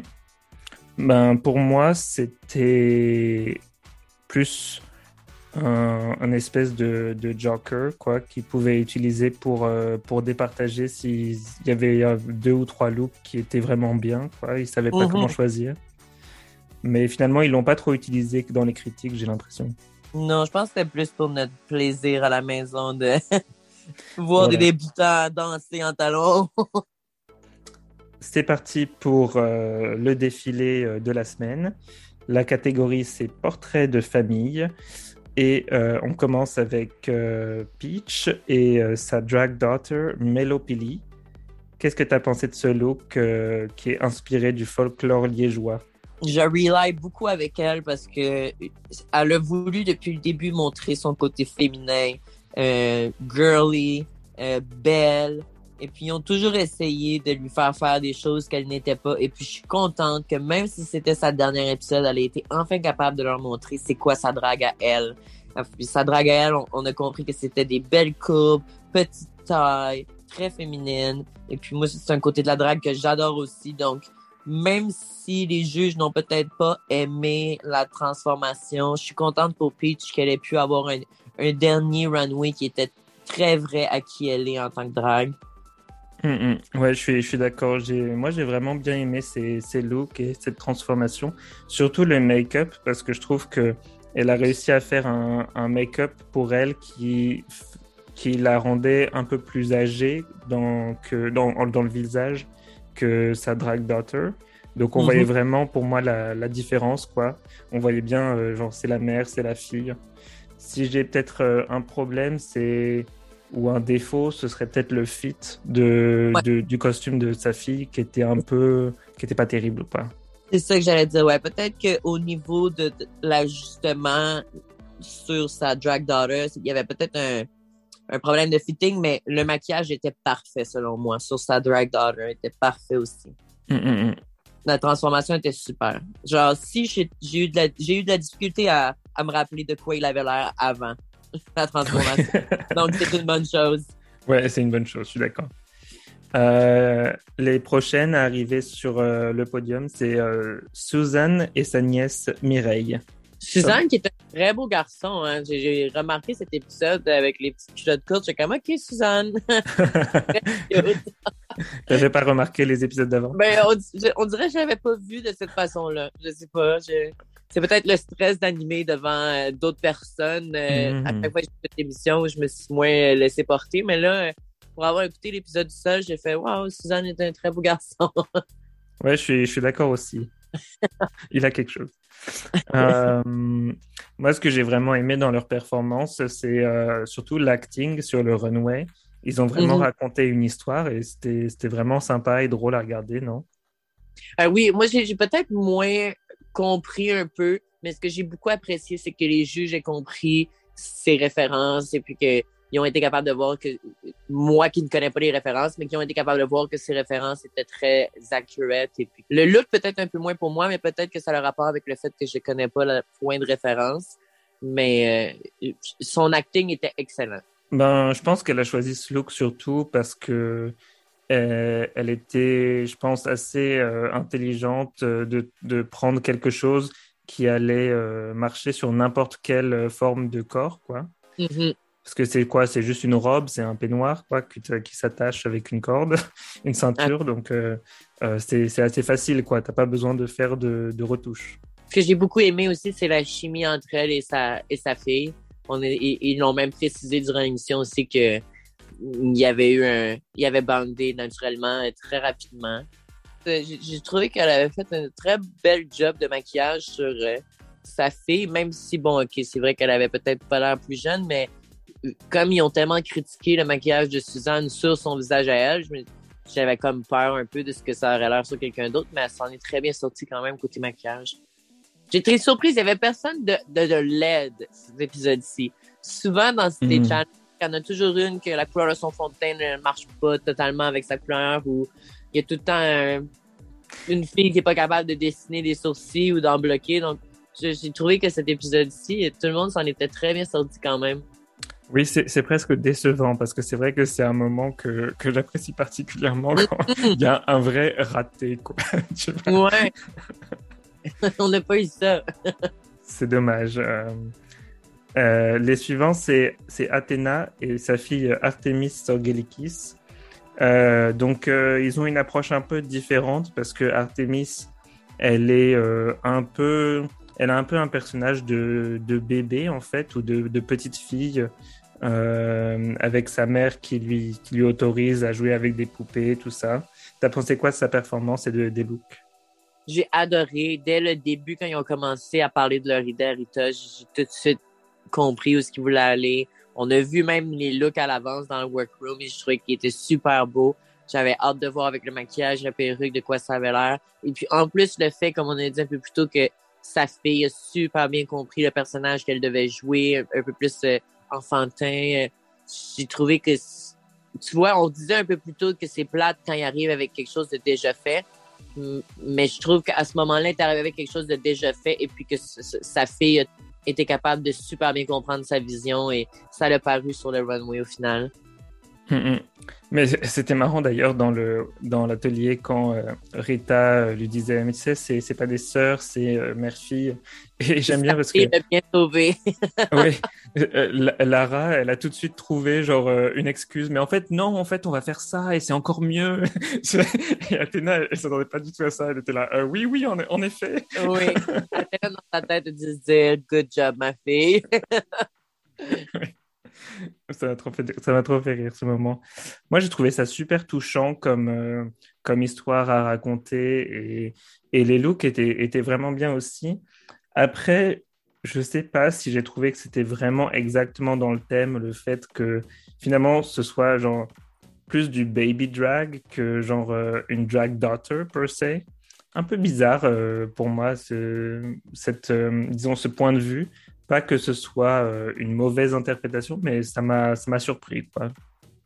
Ben pour moi, c'était plus un, un, espèce de, de joker quoi qu'ils pouvaient utiliser pour euh, pour départager s'il y avait deux ou trois looks qui étaient vraiment bien quoi. Ils savaient pas -hmm. comment choisir. Mais finalement ils l'ont pas trop utilisé dans les critiques j'ai l'impression. Non je pense que c'était plus pour notre plaisir à la maison de voir voilà. des débutants danser en talons. C'est parti pour euh, le défilé de la semaine. La catégorie c'est portrait de famille et euh, on commence avec euh, Peach et euh, sa drag daughter Melopili. Qu'est-ce que tu as pensé de ce look qui est inspiré du folklore liégeois? Je rely beaucoup avec elle parce que elle a voulu depuis le début montrer son côté féminin, girly, belle. Et puis ils ont toujours essayé de lui faire faire des choses qu'elle n'était pas. Et puis je suis contente que même si c'était sa dernière épisode, elle a été enfin capable de leur montrer c'est quoi sa drague à elle. Puis sa drague à elle, on, on a compris que c'était des belles courbes, petite taille, très féminine. Et puis moi, c'est un côté de la drague que j'adore aussi. Donc, même si les juges n'ont peut-être pas aimé la transformation, je suis contente pour Peach qu'elle ait pu avoir un, un dernier runway qui était très vrai à qui elle est en tant que drague. Mm -hmm. Ouais, je suis, je suis d'accord. Moi, j'ai vraiment bien aimé ces, ces looks et cette transformation. Surtout le make-up, parce que je trouve que elle a réussi à faire un, un make-up pour elle qui, qui la rendait un peu plus âgée dans, que, dans, dans le visage que sa drag daughter. Donc on voyait mhm. vraiment pour moi la, différence, quoi. On voyait bien, euh, genre c'est la mère, c'est la fille. Si j'ai peut-être euh, un problème, c'est ou un défaut, ce serait peut-être le fit de, du costume de sa fille qui était un peu, qui était pas terrible ou pas. C'est ça que j'allais dire, ouais. Peut-être qu'au niveau de, l'ajustement sur sa drag daughter, il y avait peut-être un, un problème de fitting, mais le maquillage était parfait selon moi. Sur sa drag daughter, était parfait aussi. Mm, mm, mm la transformation était super. Genre, si j'ai eu, de la, eu de la difficulté à, à, me rappeler de quoi il avait l'air avant la transformation. Donc, c'est une bonne chose. Ouais, c'est une bonne chose, je suis d'accord. Euh, les prochaines à arriver sur euh, le podium, c'est euh, Suzanne et sa nièce Mireille. Suzanne, qui est un très beau garçon, hein. j'ai remarqué cet épisode avec les petites culottes courtes. J'ai comme, OK, Suzanne. T'avais pas remarqué les épisodes d'avant? Ben, on, dirait que je l'avais pas vu de cette façon-là. Je sais pas. C'est peut-être le stress d'animer devant euh, d'autres personnes. Euh, à chaque mm-hmm. fois que j'ai fait l'émission, je me suis moins laissé porter. Mais là, pour avoir écouté l'épisode du seul, j'ai fait, waouh, Suzanne est un très beau garçon. ouais, je suis, je suis d'accord aussi. Il a quelque chose. Euh, moi, ce que j'ai vraiment aimé dans leur performance, c'est euh, surtout l'acting sur le runway. Ils ont vraiment mhm. raconté une histoire et c'était vraiment sympa et drôle à regarder, non? Euh, oui, moi, j'ai peut-être moins compris un peu, mais ce que j'ai beaucoup apprécié, c'est que les juges aient compris ces références et puis que ils ont été capables de voir que moi qui ne connais pas les références, mais qui ont été capables de voir que ces références étaient très accurate. Et puis le look peut-être un peu moins pour moi, mais peut-être que ça a le rapport avec le fait que je connais pas le point de référence. Mais euh, son acting était excellent. Ben, je pense qu'elle a choisi ce look surtout parce que elle était, je pense, assez euh, intelligente de, de, prendre quelque chose qui allait marcher sur n'importe quelle forme de corps, quoi. Mm-hmm. Parce que c'est quoi? C'est juste une robe, c'est un peignoir quoi, qui, qui s'attache avec une corde, une ceinture. Donc, euh, euh, c'est assez facile. Tu n'as pas besoin de faire de, de retouches. Ce que j'ai beaucoup aimé aussi, c'est la chimie entre elle et sa, et sa fille. On est, ils l'ont même précisé durant l'émission aussi que il y avait eu un, il y avait bandé naturellement très rapidement. Euh, j'ai trouvé qu'elle avait fait un très bel job de maquillage sur sa fille, même si bon, ok, c'est vrai qu'elle avait peut-être pas l'air plus jeune, mais comme ils ont tellement critiqué le maquillage de Suzanne sur son visage à elle, j'avais comme peur un peu de ce que ça aurait l'air sur quelqu'un d'autre, mais elle s'en est très bien sortie quand même côté maquillage. J'ai été surprise, il y avait personne de, de, de LED cet épisode-ci. Souvent dans ces mm. channels, il y en a toujours une que la couleur de son fond de teint ne marche pas totalement avec sa couleur ou il y a tout le temps une fille qui est pas capable de dessiner des sourcils ou d'en bloquer. Donc, j'ai trouvé que cet épisode-ci, tout le monde s'en était très bien sorti quand même. Oui, c'est presque décevant parce que c'est vrai que c'est un moment que, que j'apprécie particulièrement quand il y a un vrai raté. Quoi, ouais. On n'a pas eu ça. c'est dommage. Euh, euh, les suivants, c'est Athéna et sa fille Artemis Sorgelikis. Euh, donc, ils ont une approche un peu différente parce que Artemis, elle est un peu elle a un peu un personnage de, bébé en fait ou de, petite fille euh, avec sa mère qui lui, qui lui autorise à jouer avec des poupées, tout ça. T'as pensé quoi de sa performance et de, des looks? J'ai adoré. Dès le début, quand ils ont commencé à parler de leur héritage, j'ai tout de suite compris où ce qu'ils voulaient aller. On a vu même les looks à l'avance dans le workroom et je trouvais qu'ils étaient super beaux. J'avais hâte de voir avec le maquillage, la perruque, de quoi ça avait l'air. Et puis, en plus, le fait, comme on a dit un peu plus tôt, que sa fille a super bien compris le personnage qu'elle devait jouer, un peu plus euh, enfantin. Euh, j'ai trouvé que, tu vois, on disait un peu plus tôt que c'est plate quand il arrive avec quelque chose de déjà fait. Mais je trouve qu'à ce moment-là, il est arrivé avec quelque chose de déjà fait et puis que sa fille était capable de super bien comprendre sa vision et ça l'a paru sur le runway au final. Hum, hum. Mais c'était marrant d'ailleurs dans le dans l'atelier quand euh, Rita euh, lui disait mais tu sais c'est c'est pas des sœurs c'est euh, mère fille et j'aime bien parce que bien sauvé. oui. Lara elle a tout de suite trouvé genre une excuse. Mais en fait non en fait on va faire ça et c'est encore mieux. Et Athéna elle, s'attendait pas du tout à ça. Elle était là oui oui en, en effet. Oui. Athéna dans sa tête elle disait good job ma fille ça m'a trop, trop fait rire ce moment. Moi, j'ai trouvé ça super touchant comme, euh, comme histoire à raconter et, et les looks étaient, étaient vraiment bien aussi. Après, je sais pas si j'ai trouvé que c'était vraiment exactement dans le thème, le fait que finalement ce soit genre plus du baby drag que genre euh, une drag daughter per se. Un peu bizarre euh, pour moi, cette, euh, disons, ce point de vue. Pas que ce soit une mauvaise interprétation, mais ça m'a surpris. Quoi.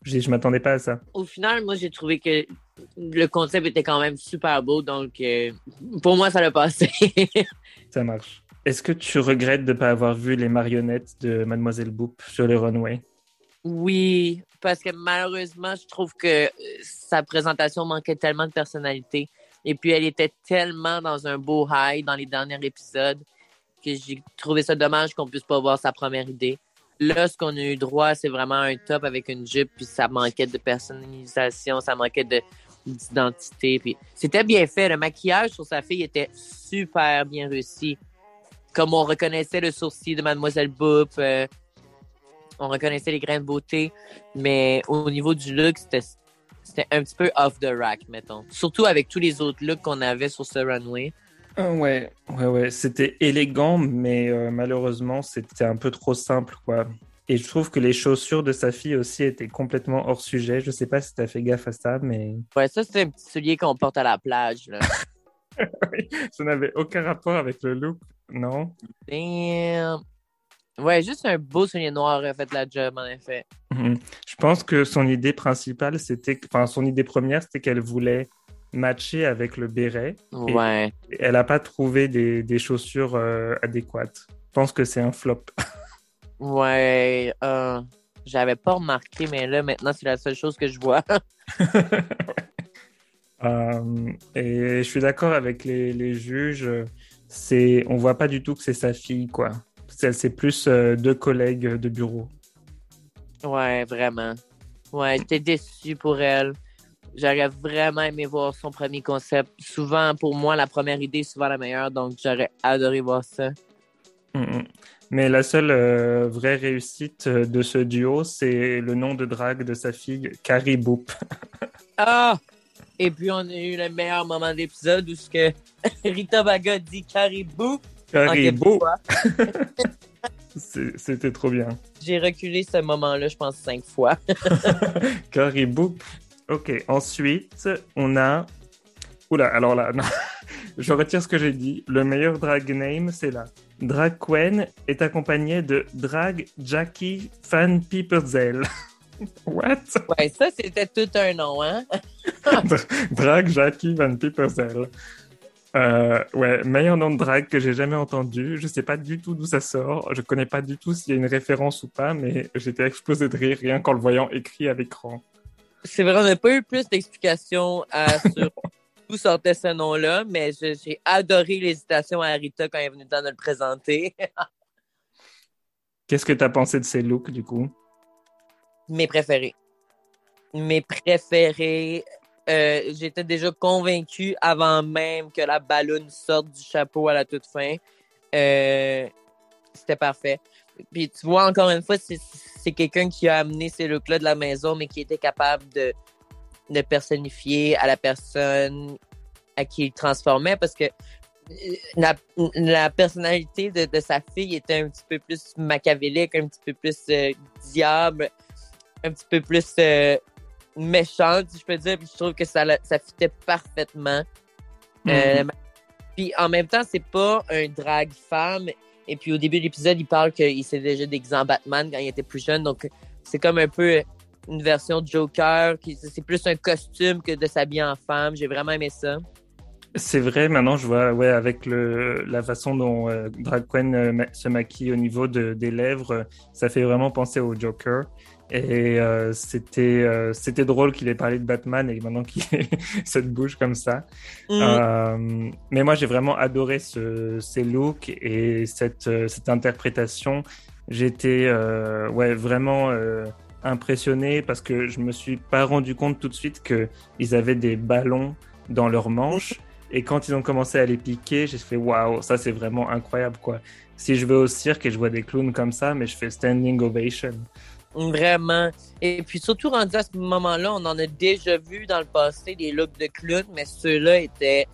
Je, je m'attendais pas à ça. Au final, moi, j'ai trouvé que le concept était quand même super beau, donc pour moi, ça l'a passé. ça marche. Est-ce que tu regrettes de ne pas avoir vu les marionnettes de Mademoiselle Boop sur le runway? Oui, parce que malheureusement, je trouve que euh, sa présentation manquait tellement de personnalité. Et puis, elle était tellement dans un beau high dans les derniers épisodes que j'ai trouvé ça dommage qu'on puisse pas voir sa première idée. Là, ce qu'on a eu droit, c'est vraiment un top avec une jupe, puis ça manquait de personnalisation, ça manquait d'identité. Puis c'était bien fait. Le maquillage sur sa fille était super bien réussi comme on reconnaissait le sourcil de Mademoiselle Boop, euh, on reconnaissait les grains de beauté, mais au niveau du look, c'était un petit peu off the rack, mettons. Surtout avec tous les autres looks qu'on avait sur ce runway. Ah ouais, ouais, ouais. C'était élégant, mais euh, malheureusement, c'était un peu trop simple, quoi. Et je trouve que les chaussures de sa fille aussi étaient complètement hors sujet. Je sais pas si tu as fait gaffe à ça, mais. Ouais, ça, c'est un petit soulier qu'on porte à la plage, là. ça n'avait aucun rapport avec le look. Non? Damn. Ouais, juste un beau soulier noir a fait la job, en effet. Mhm. Je pense que son idée principale, c'était. Enfin, son idée première, c'était qu'elle voulait matcher avec le béret. Ouais. elle n'a pas trouvé des, chaussures euh, adéquates. Je pense que c'est un flop. ouais. Euh, J'avais pas remarqué, mais là, maintenant, c'est la seule chose que je vois. euh, et je suis d'accord avec les, les juges c'est on voit pas du tout que c'est sa fille quoi. C'est plus euh, deux collègues de bureau. Ouais, vraiment. Ouais, j'étais déçu pour elle. J'aurais vraiment aimé voir son premier concept. Souvent, pour moi, la première idée est souvent la meilleure, donc j'aurais adoré voir ça. Mm, mm. Mais la seule euh, vraie réussite euh, de ce duo, c'est le nom de drague de sa fille, Carrie Boop. ah! Et puis, on a eu le meilleur moment de l'épisode où ce que Rita Baga dit caribou. Caribou. C'était trop bien. J'ai reculé ce moment-là, je pense, cinq fois. caribou. Ok, ensuite, on a. Oula, alors là, je retire ce que j'ai dit. Le meilleur drag name, c'est là. Drag Queen est accompagné de Drag Jackie Fan Piperzel. What? Ouais, ça, c'était tout un nom, hein? drag Jackie Van Pieperzel. Euh, ouais, meilleur nom de drag que j'ai jamais entendu. Je sais pas du tout d'où ça sort. Je connais pas du tout s'il y a une référence ou pas, mais j'étais explosé de rire rien qu'en le voyant écrit à l'écran. C'est vrai, on n'a pas eu plus d'explications sur d'où sortait ce nom-là, mais j'ai adoré l'hésitation à Rita quand elle est venue de le présenter. Qu'est-ce que tu as pensé de ces looks, du coup? Mes préférés. Mes préférés. Euh, j'étais déjà convaincu avant même que la ballonne sorte du chapeau à la toute fin. Euh, c'était parfait. Puis tu vois, encore une fois, c'est quelqu'un qui a amené ces looks-là de la maison, mais qui était capable de, de personnifier à la personne à qui il transformait parce que euh, la, personnalité de, sa fille était un petit peu plus machiavélique, un petit peu plus diable, un petit peu plus euh, méchante, si je peux dire. Puis je trouve que ça, ça fitait parfaitement. Euh, mm-hmm. puis en même temps, c'est pas un drag femme. Et puis au début de l'épisode, il parle qu'il s'est déjà déguisé en Batman quand il était plus jeune. Donc c'est comme un peu une version Joker. C'est plus un costume que de s'habiller en femme. J'ai vraiment aimé ça. C'est vrai, maintenant je vois, ouais, avec la façon dont euh, Drag Queen se maquille au niveau de, des lèvres, ça fait vraiment penser au Joker. Et euh, c'était euh, c'était drôle qu'il ait parlé de Batman et maintenant qu'il ait cette bouche comme ça. Mm. Euh, mais moi, j'ai vraiment adoré ce, ces looks et cette, cette interprétation. J'étais ouais, vraiment impressionné parce que je me suis pas rendu compte tout de suite qu'ils avaient des ballons dans leurs manches. Et quand ils ont commencé à les piquer, j'ai fait waouh, ça c'est vraiment incroyable quoi. Si je vais au cirque et je vois des clowns comme ça, mais je fais standing ovation. Vraiment. Et puis surtout rendu à ce moment-là, on en a déjà vu dans le passé des looks de clown, mais ceux-là étaient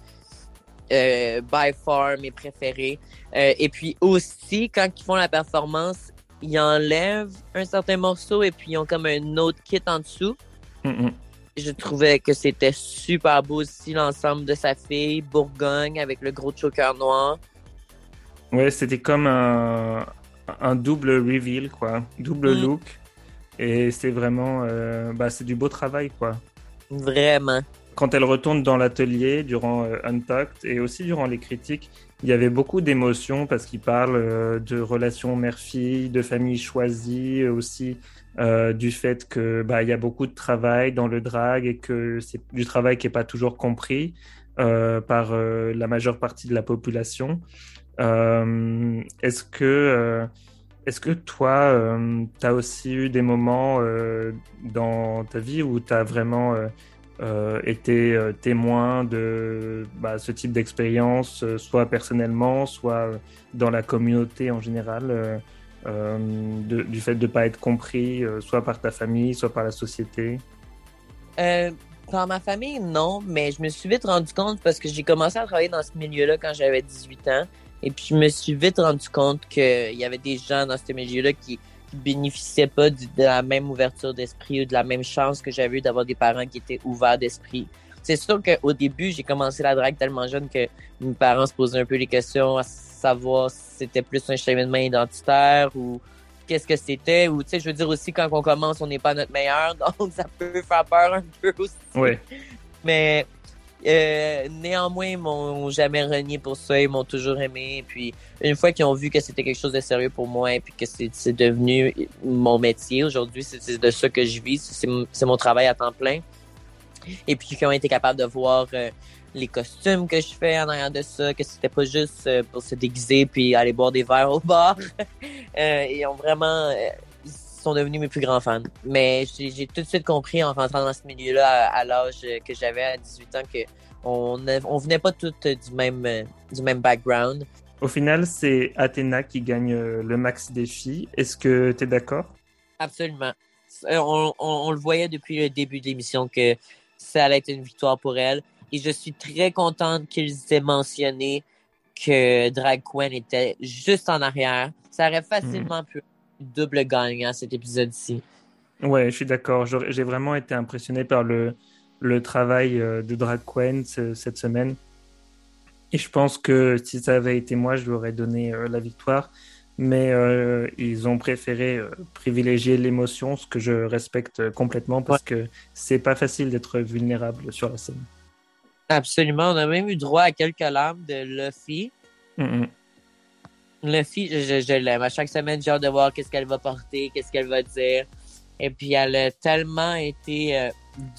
euh, by far mes préférés. Euh, et puis aussi, quand ils font la performance, ils enlèvent un certain morceau et puis ils ont comme un autre kit en dessous. Je trouvais que c'était super beau aussi l'ensemble de sa fille, Bourgogne, avec le gros choker noir. Ouais, c'était comme un, un double reveal, quoi. Double Mm. look. Et c'est vraiment... euh, bah, c'est du beau travail, quoi. Vraiment. Quand elle retourne dans l'atelier durant euh, Untucked et aussi durant les critiques, il y avait beaucoup d'émotions parce qu'il parle euh, de relations mère-fille, de famille choisie, aussi euh, du fait que bah il y a beaucoup de travail dans le drag et que c'est du travail qui est pas toujours compris par la majeure partie de la population. Est-ce que est-ce que toi, tu as aussi eu des moments euh, dans ta vie où tu as vraiment euh, euh, été euh, témoin de bah, ce type d'expérience, euh, soit personnellement, soit euh, dans la communauté en général, euh, euh, du fait de ne pas être compris, euh, soit par ta famille, soit par la société? Euh, dans ma famille, non, mais je me suis vite rendu compte parce que j'ai commencé à travailler dans ce milieu-là quand j'avais 18 ans. Et puis, je me suis vite rendu compte qu'il y avait des gens dans ce milieu-là qui, qui bénéficiaient pas du- de la même ouverture d'esprit ou de la même chance que j'avais eu d'avoir des parents qui étaient ouverts d'esprit. C'est sûr qu'au début, j'ai commencé la drague tellement jeune que mes parents se posaient un peu les questions à savoir si c'était plus un cheminement identitaire ou qu'est-ce que c'était. Ou, tu sais, je veux dire aussi, quand on commence, on n'est pas notre meilleur, donc ça peut faire peur un peu aussi. Ouais. Mais euh, néanmoins, ils m'ont jamais renié pour ça. Ils m'ont toujours aimé. Puis, une fois qu'ils ont vu que c'était quelque chose de sérieux pour moi et puis que c'est devenu mon métier aujourd'hui, c'est de ça que je vis. C'est mon- c'est mon travail à temps plein. Et puis, qu'ils ont été capables de voir euh, les costumes que je fais en arrière de ça, que c'était pas juste euh, pour se déguiser puis aller boire des verres au bar. Euh, ils ont vraiment... sont devenus mes plus grands fans. Mais j'ai tout de suite compris en rentrant dans ce milieu-là à, à l'âge que j'avais à 18 ans que on, ne- on venait pas toutes du même du même background. Au final, c'est Athéna qui gagne euh, le max défi. Est-ce que tu es d'accord? Absolument. Euh, On, on- on le voyait depuis le début de l'émission que ça allait être une victoire pour elle. Et je suis très contente qu'ils aient mentionné que Drag Queen était juste en arrière. Ça aurait facilement pu être double gagnant cet épisode-ci. Ouais, je suis d'accord. J'ai vraiment été impressionné par le, le travail euh, de Drag Queen ce- cette semaine. Et je pense que si ça avait été moi, je lui aurais donné euh, la victoire. Mais euh, ils ont préféré euh, privilégier l'émotion, ce que je respecte complètement parce que c'est pas facile d'être vulnérable sur la scène. Absolument. On a même eu droit à quelques larmes de Luffy. Mm, mm. Luffy, je, je, je l'aime. À chaque semaine, j'ai hâte de voir qu'est-ce qu'elle va porter, qu'est-ce qu'elle va dire. Et puis, elle a tellement été euh,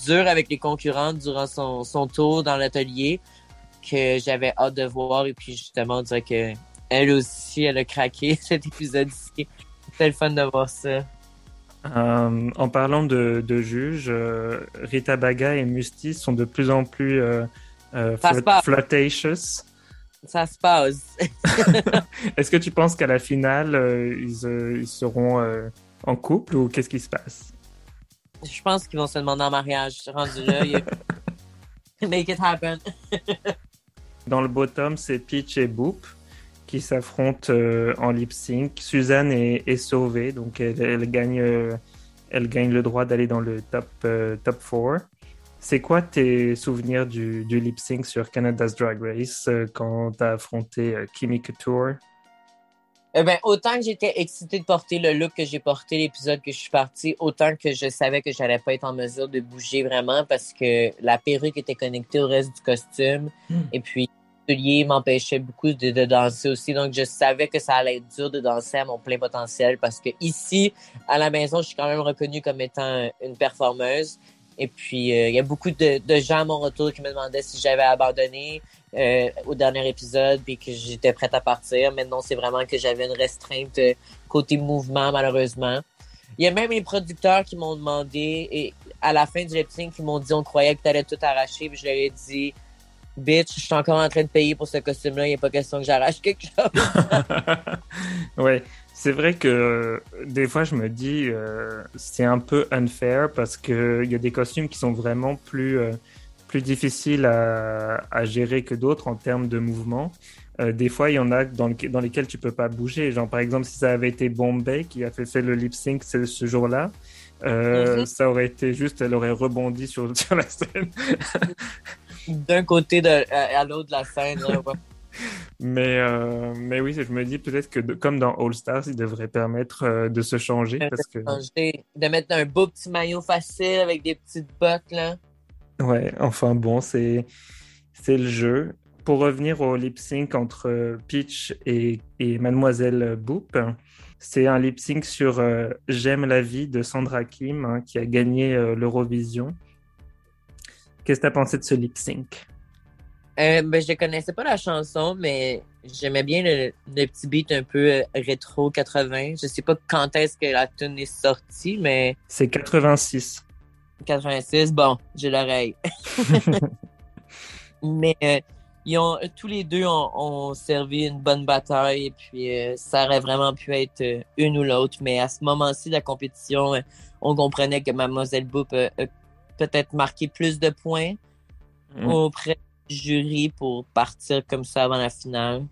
dure avec les concurrentes durant son, son tour dans l'atelier que j'avais hâte de voir. Et puis, justement, on dirait que elle aussi, elle a craqué cet épisode-ci. C'était le fun de voir ça. Euh, en parlant de, de juges, euh, Rita Baga et Musti sont de plus en plus euh, euh, flirtatious. Ça se passe. Est-ce que tu penses qu'à la finale, euh, ils, euh, ils seront euh, en couple ou qu'est-ce qui se passe? Je pense qu'ils vont se demander en mariage. Rendu là, make it happen. Dans le bottom, c'est Peach et Boop qui s'affrontent en lip sync. Suzanne est, est sauvée, donc elle, elle gagne, elle gagne le droit d'aller dans le top, top 4. C'est quoi tes souvenirs du, du lip sync sur Canada's Drag Race euh, quand tu as affronté euh, Kimi Couture? Eh ben, autant que j'étais excitée de porter le look que j'ai porté l'épisode que je suis partie, autant que je savais que j'allais pas être en mesure de bouger vraiment parce que la perruque était connectée au reste du costume. Mm. Et puis, l'atelier m'empêchait beaucoup de, de danser aussi. Donc, je savais que ça allait être dur de danser à mon plein potentiel parce que ici, à la maison, je suis quand même reconnue comme étant une performeuse. Et puis, euh, il y a beaucoup de, de gens à mon retour qui me demandaient si j'avais abandonné euh, au dernier épisode puis que j'étais prête à partir. Mais non, c'est vraiment que j'avais une restreinte euh, côté mouvement, malheureusement. Il y a même les producteurs qui m'ont demandé, et à la fin du lip sync, qui m'ont dit on croyait que tu allais tout arracher. Puis je leur ai dit Bitch, je suis encore en train de payer pour ce costume-là, il n'y a pas question que j'arrache quelque chose. ouais, C'est vrai que euh, des fois, je me dis, euh, c'est un peu unfair parce qu'il y a des costumes qui sont vraiment plus, euh, plus difficiles à, à gérer que d'autres en termes de mouvement. des fois, il y en a dans, le, dans, lesquels tu peux pas bouger. Genre, par exemple, si ça avait été Bombay qui a fait, fait le lip sync ce, ce jour-là, mm-hmm. ça aurait été juste, elle aurait rebondi sur, sur la scène. D'un côté de, à, l'autre de la scène. Mais, euh, mais oui, je me dis peut-être que comme dans All Stars, il devrait permettre euh, de se changer. Parce que... De mettre un beau petit maillot facile avec des petites bottes. Là. Ouais, enfin bon, c'est le jeu. Pour revenir au lip sync entre Peach et, et Mademoiselle Boop, c'est un lip sync sur euh, J'aime la vie de Sandra Kim hein, qui a gagné l'Eurovision. Qu'est-ce que tu as pensé de ce lip sync? Euh, ben, je connaissais pas la chanson, mais j'aimais bien le, petit beat un peu euh, rétro 80. Je sais pas quand est-ce que la tune est sortie, mais. C'est 86. 86, bon, j'ai l'oreille. mais euh, ils ont, tous les deux ont, servi une bonne bataille et puis ça aurait vraiment pu être une ou l'autre. Mais à ce moment-ci de la compétition, on comprenait que Mademoiselle Boop a peut-être marqué plus de points mm. auprès jury pour partir comme ça avant la finale?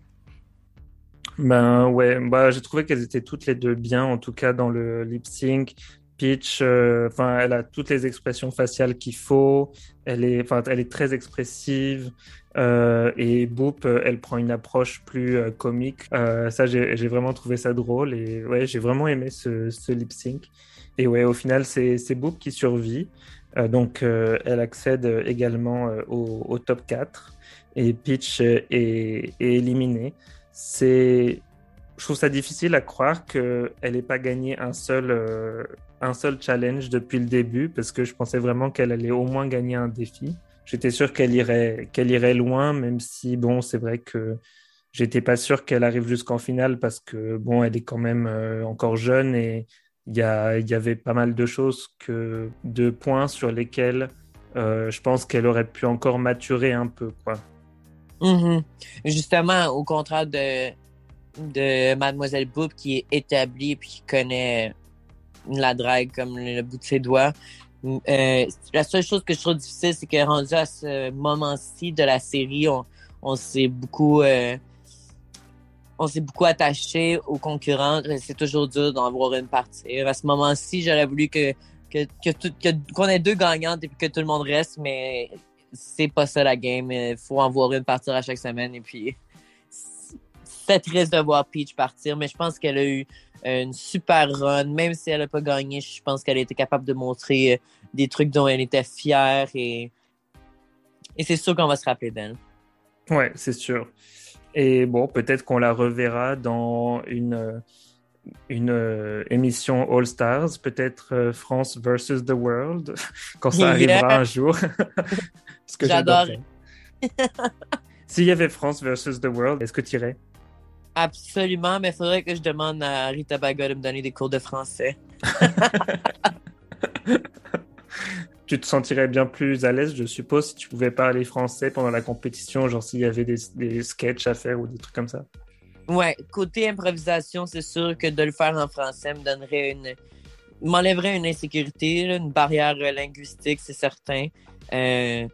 Ben ouais, bah, j'ai trouvé qu'elles étaient toutes les deux bien, en tout cas dans le lip sync. Peach, euh, elle a toutes les expressions faciales qu'il faut. Elle est, elle est très expressive. Euh, et Boop, euh, elle prend une approche plus comique. ça, j'ai vraiment trouvé ça drôle. Et ouais, j'ai vraiment aimé ce, ce lip sync. Et ouais, au final, c'est Boop qui survit. Euh, donc, euh, elle accède également euh, au, top 4 et est, est éliminée. C'est, je trouve ça difficile à croire qu'elle n'ait pas gagné un seul, un seul challenge depuis le début parce que je pensais vraiment qu'elle allait au moins gagner un défi. J'étais sûr qu'elle irait, qu'elle irait loin, même si bon, c'est vrai que j'étais pas sûr qu'elle arrive jusqu'en finale parce que bon, elle est quand même encore jeune et il y, avait pas mal de choses, que, de points sur lesquels euh, je pense qu'elle aurait pu encore maturer un peu. Quoi. Mm-hmm. Justement, au contraire de, de Mademoiselle Boop qui est établie et qui connaît la drague comme le bout de ses doigts. Euh, la seule chose que je trouve difficile, c'est que rendu à ce moment-ci de la série, on, on s'est beaucoup euh, on s'est beaucoup attaché aux concurrents. C'est toujours dur d'en voir une partie. À ce moment-ci, j'aurais voulu que qu'on ait deux gagnantes et que tout le monde reste, mais c'est pas ça la game. Il faut en voir une partir à chaque semaine et puis c'est triste de voir Peach partir, mais je pense qu'elle a eu une super run, même si elle n'a pas gagné. Je pense qu'elle a été capable de montrer euh, des trucs dont elle était fière et, et c'est sûr qu'on va se rappeler d'elle. Ouais, c'est sûr. Et bon, peut-être qu'on la reverra dans une, une euh, émission All Stars, peut-être euh, France versus the World, quand ça arrivera un jour. Ce que j'adore. S'il y avait France versus the World, est-ce que tu irais? Absolument, mais il faudrait que je demande à Rita Baga de me donner des cours de français. Tu te sentirais bien plus à l'aise, je suppose, si tu pouvais parler français pendant la compétition, genre s'il y avait des, des sketchs à faire ou des trucs comme ça? Ouais, côté improvisation, c'est sûr que de le faire en français me donnerait une. m'enlèverait une insécurité, une barrière linguistique, c'est certain. Euh,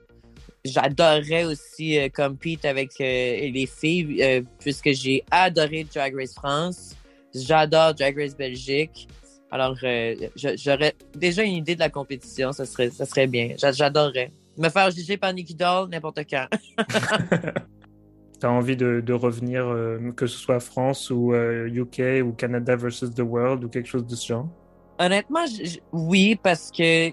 j'adorerais aussi euh, compete avec euh, les filles, puisque j'ai adoré Drag Race France. J'adore Drag Race Belgique. Alors, euh, j'aurais déjà une idée de la compétition, ça serait, ça serait bien. J'adorerais. Me faire juger par Nicky Doll n'importe quand. T'as envie de, revenir, euh, que ce soit France ou UK euh, ou Canada versus the World ou quelque chose de ce genre? Honnêtement, oui, parce que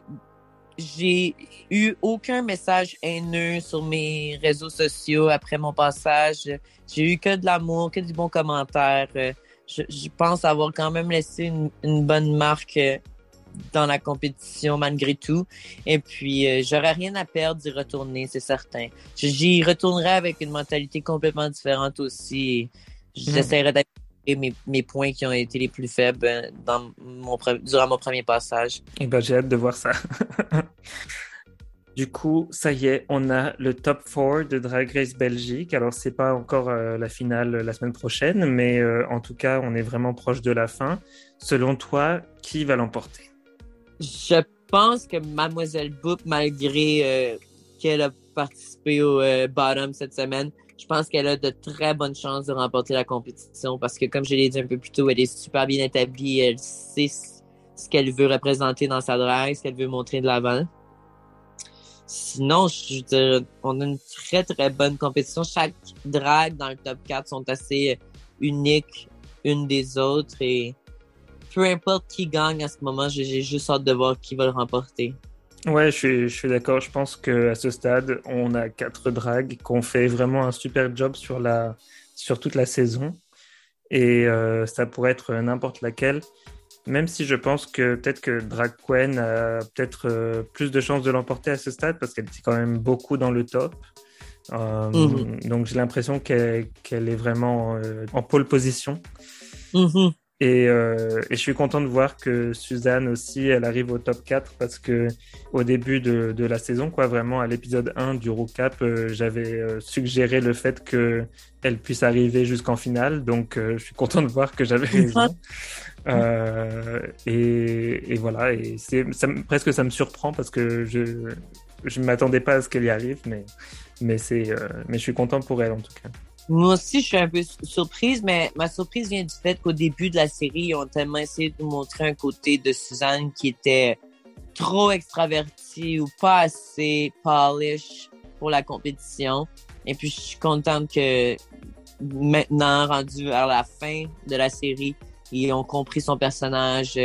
j'ai eu aucun message haineux sur mes réseaux sociaux après mon passage. J'ai eu que de l'amour, que du bon commentaire je, pense avoir quand même laissé une, bonne marque euh, dans la compétition malgré tout. Et puis, euh, j'aurais rien à perdre d'y retourner, c'est certain. J'y retournerai avec une mentalité complètement différente aussi. J'essaierai d'améliorer mes, points qui ont été les plus faibles euh, dans mon, durant mon premier passage. Et eh ben, j'ai hâte de voir ça. Du coup, ça y est, on a le top 4 de Drag Race Belgique. Alors, c'est pas encore euh, la finale la semaine prochaine, mais euh, en tout cas, on est vraiment proche de la fin. Selon toi, qui va l'emporter? Je pense que Mademoiselle Boop, malgré euh, qu'elle a participé au bottom cette semaine, je pense qu'elle a de très bonnes chances de remporter la compétition parce que, comme je l'ai dit un peu plus tôt, elle est super bien établie. Elle sait ce qu'elle veut représenter dans sa drag, ce qu'elle veut montrer de l'avant. Sinon, on a une très, très bonne compétition. Chaque drag dans le top 4 sont assez uniques une des autres et peu importe qui gagne à ce moment, j'ai juste hâte de voir qui va le remporter. Ouais, je suis, d'accord. Je pense qu'à ce stade, on a quatre drags qui ont fait vraiment un super job sur, la, sur toute la saison. Et euh, ça pourrait être n'importe laquelle. Même si je pense que peut-être que Drag Queen a peut-être euh, plus de chances de l'emporter à ce stade parce qu'elle était quand même beaucoup dans le top. Euh, mhm. Donc j'ai l'impression qu'elle est vraiment euh, en pole position. Mhm. Et, euh, et, je suis content de voir que Suzanne aussi, elle arrive au top 4 parce que au début de, de la saison, quoi, vraiment à l'épisode 1 du euh, j'avais suggéré le fait que elle puisse arriver jusqu'en finale. Donc, je suis content de voir que j'avais raison. Et, et, voilà, et presque ça me surprend parce que je je m'attendais pas à ce qu'elle y arrive, mais mais c'est mais je suis content pour elle en tout cas. Moi aussi, je suis un peu surprise, mais ma surprise vient du fait qu'au début de la série, ils ont tellement essayé de montrer un côté de Suzanne qui était trop extraverti ou pas assez polish pour la compétition. Et puis, je suis contente que maintenant, rendu vers la fin de la série, ils ont compris son personnage,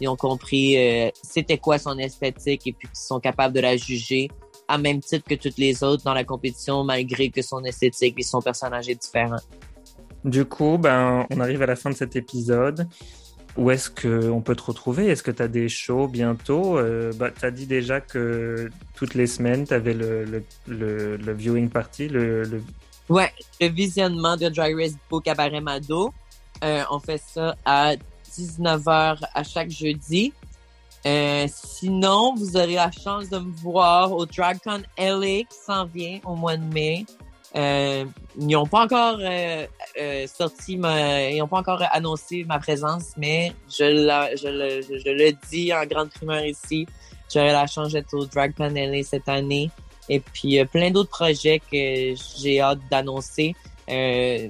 ils ont compris euh, c'était quoi son esthétique et puis qu'ils sont capables de la juger à même titre que toutes les autres dans la compétition, malgré que son esthétique et son personnage est différent. Du coup, ben, on arrive à la fin de cet épisode. Où est-ce qu'on peut te retrouver? Est-ce que tu as des shows bientôt? Euh, bah, Tu as dit déjà que toutes les semaines, tu avais le, le, le, viewing party. Le, le... Ouais, le visionnement de Dry Race Book Cabaret Mado. Euh, on fait ça à 19h à chaque jeudi. Euh, sinon, vous aurez la chance de me voir au DragCon LA qui s'en vient au mois de mai. Euh, ils n'ont pas encore euh, sorti, ma, ils n'ont pas encore annoncé ma présence, mais je, je, le, je, dis en grande primeur ici. J'aurai la chance d'être au DragCon LA cette année. Et puis plein d'autres projets que j'ai hâte d'annoncer.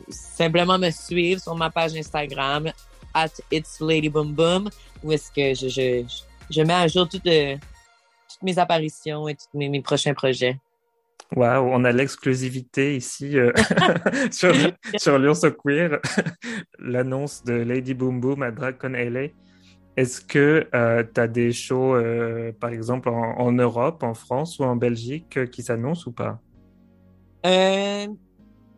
Simplement me suivre sur ma page Instagram at It's Lady Boom Boom où est-ce que je, je je mets à jour toutes, euh, toutes mes apparitions et tous mes, mes prochains projets. Waouh, on a l'exclusivité ici euh, sur, sur l'Ours Queer, l'annonce de Lady Boom Boom à Dragon LA. Est-ce que euh, tu as des shows, euh, par exemple, en, en, Europe, en France ou en Belgique euh, qui s'annoncent ou pas?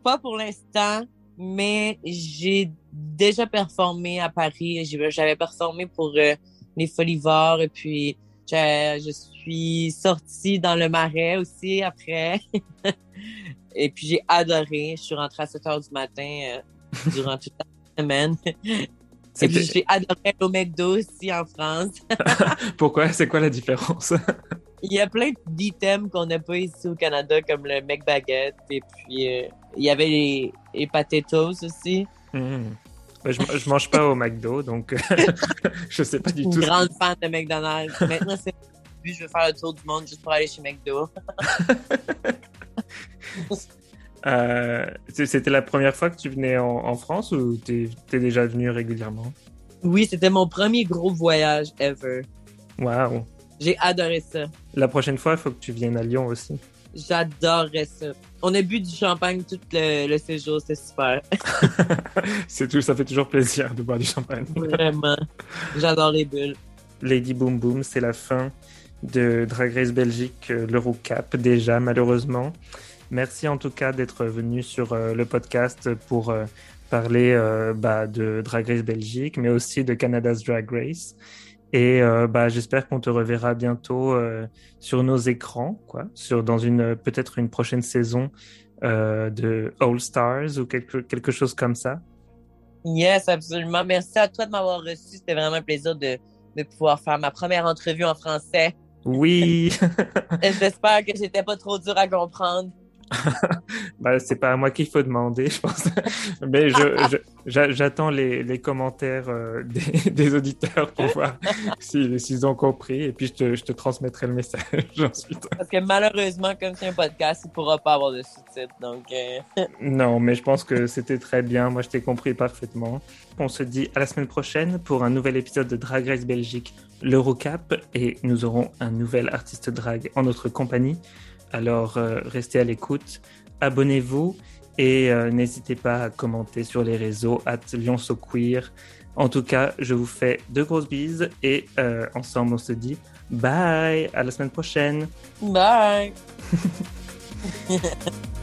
Euh, pas pour l'instant, mais j'ai déjà performé à Paris. J'avais performé pour les folivores et puis je, je, suis sortie dans le marais aussi après. et puis j'ai adoré. Je suis rentrée à 7 heures du matin euh, durant toute la semaine. Et puis j'ai adoré au McDo aussi en France. Pourquoi? C'est quoi la différence? Il y a plein d'items qu'on n'a pas ici au Canada, comme le McBaguette. Et puis, euh, il y avait les, les potatoes aussi. Mmh. Je, je mange pas au McDo, donc je sais pas du tout. Une grande fan de McDonald's. Maintenant, c'est je veux faire le tour du monde juste pour aller chez McDo. euh, c'était la première fois que tu venais en, en France ou t'es es déjà venu régulièrement? Oui, c'était mon premier gros voyage ever. Wow. J'ai adoré ça. La prochaine fois, il faut que tu viennes à Lyon aussi. J'adorerais ça. On a bu du champagne tout le, le séjour, c'est super. c'est tout, ça fait toujours plaisir de boire du champagne. Vraiment. J'adore les bulles. Lady Boom Boom, c'est la fin de Drag Race Belgique, euh, l'Eurocap déjà, malheureusement. Merci en tout cas d'être venu sur euh, le podcast pour euh, parler bah, de Drag Race Belgique, mais aussi de Canada's Drag Race. Et euh, bah, j'espère qu'on te reverra bientôt euh, sur nos écrans, quoi, sur dans une peut-être une prochaine saison euh, de All Stars ou quelque quelque chose comme ça. Yes, absolument. Merci à toi de m'avoir reçu. C'était vraiment un plaisir de, de pouvoir faire ma première entrevue en français. Oui. J'espère que j'étais pas trop dur à comprendre. bah, c'est pas à moi qu'il faut demander, je pense. Mais je, j'attends les, les, commentaires euh, des, des, auditeurs pour voir s'ils ont compris. Et puis, je te, je te transmettrai le message ensuite. Parce que malheureusement, comme c'est un podcast, il pourra pas avoir de sous-titres. Donc, euh, non, mais je pense que c'était très bien. Moi, je t'ai compris parfaitement. On se dit à la semaine prochaine pour un nouvel épisode de Drag Race Belgique, l'Eurocap. Et nous aurons un nouvel artiste drag en notre compagnie. Alors euh, restez à l'écoute, abonnez-vous et euh, n'hésitez pas à commenter sur les réseaux at Queer. En tout cas, je vous fais de grosses bises et euh, ensemble on se dit bye, à la semaine prochaine. Bye.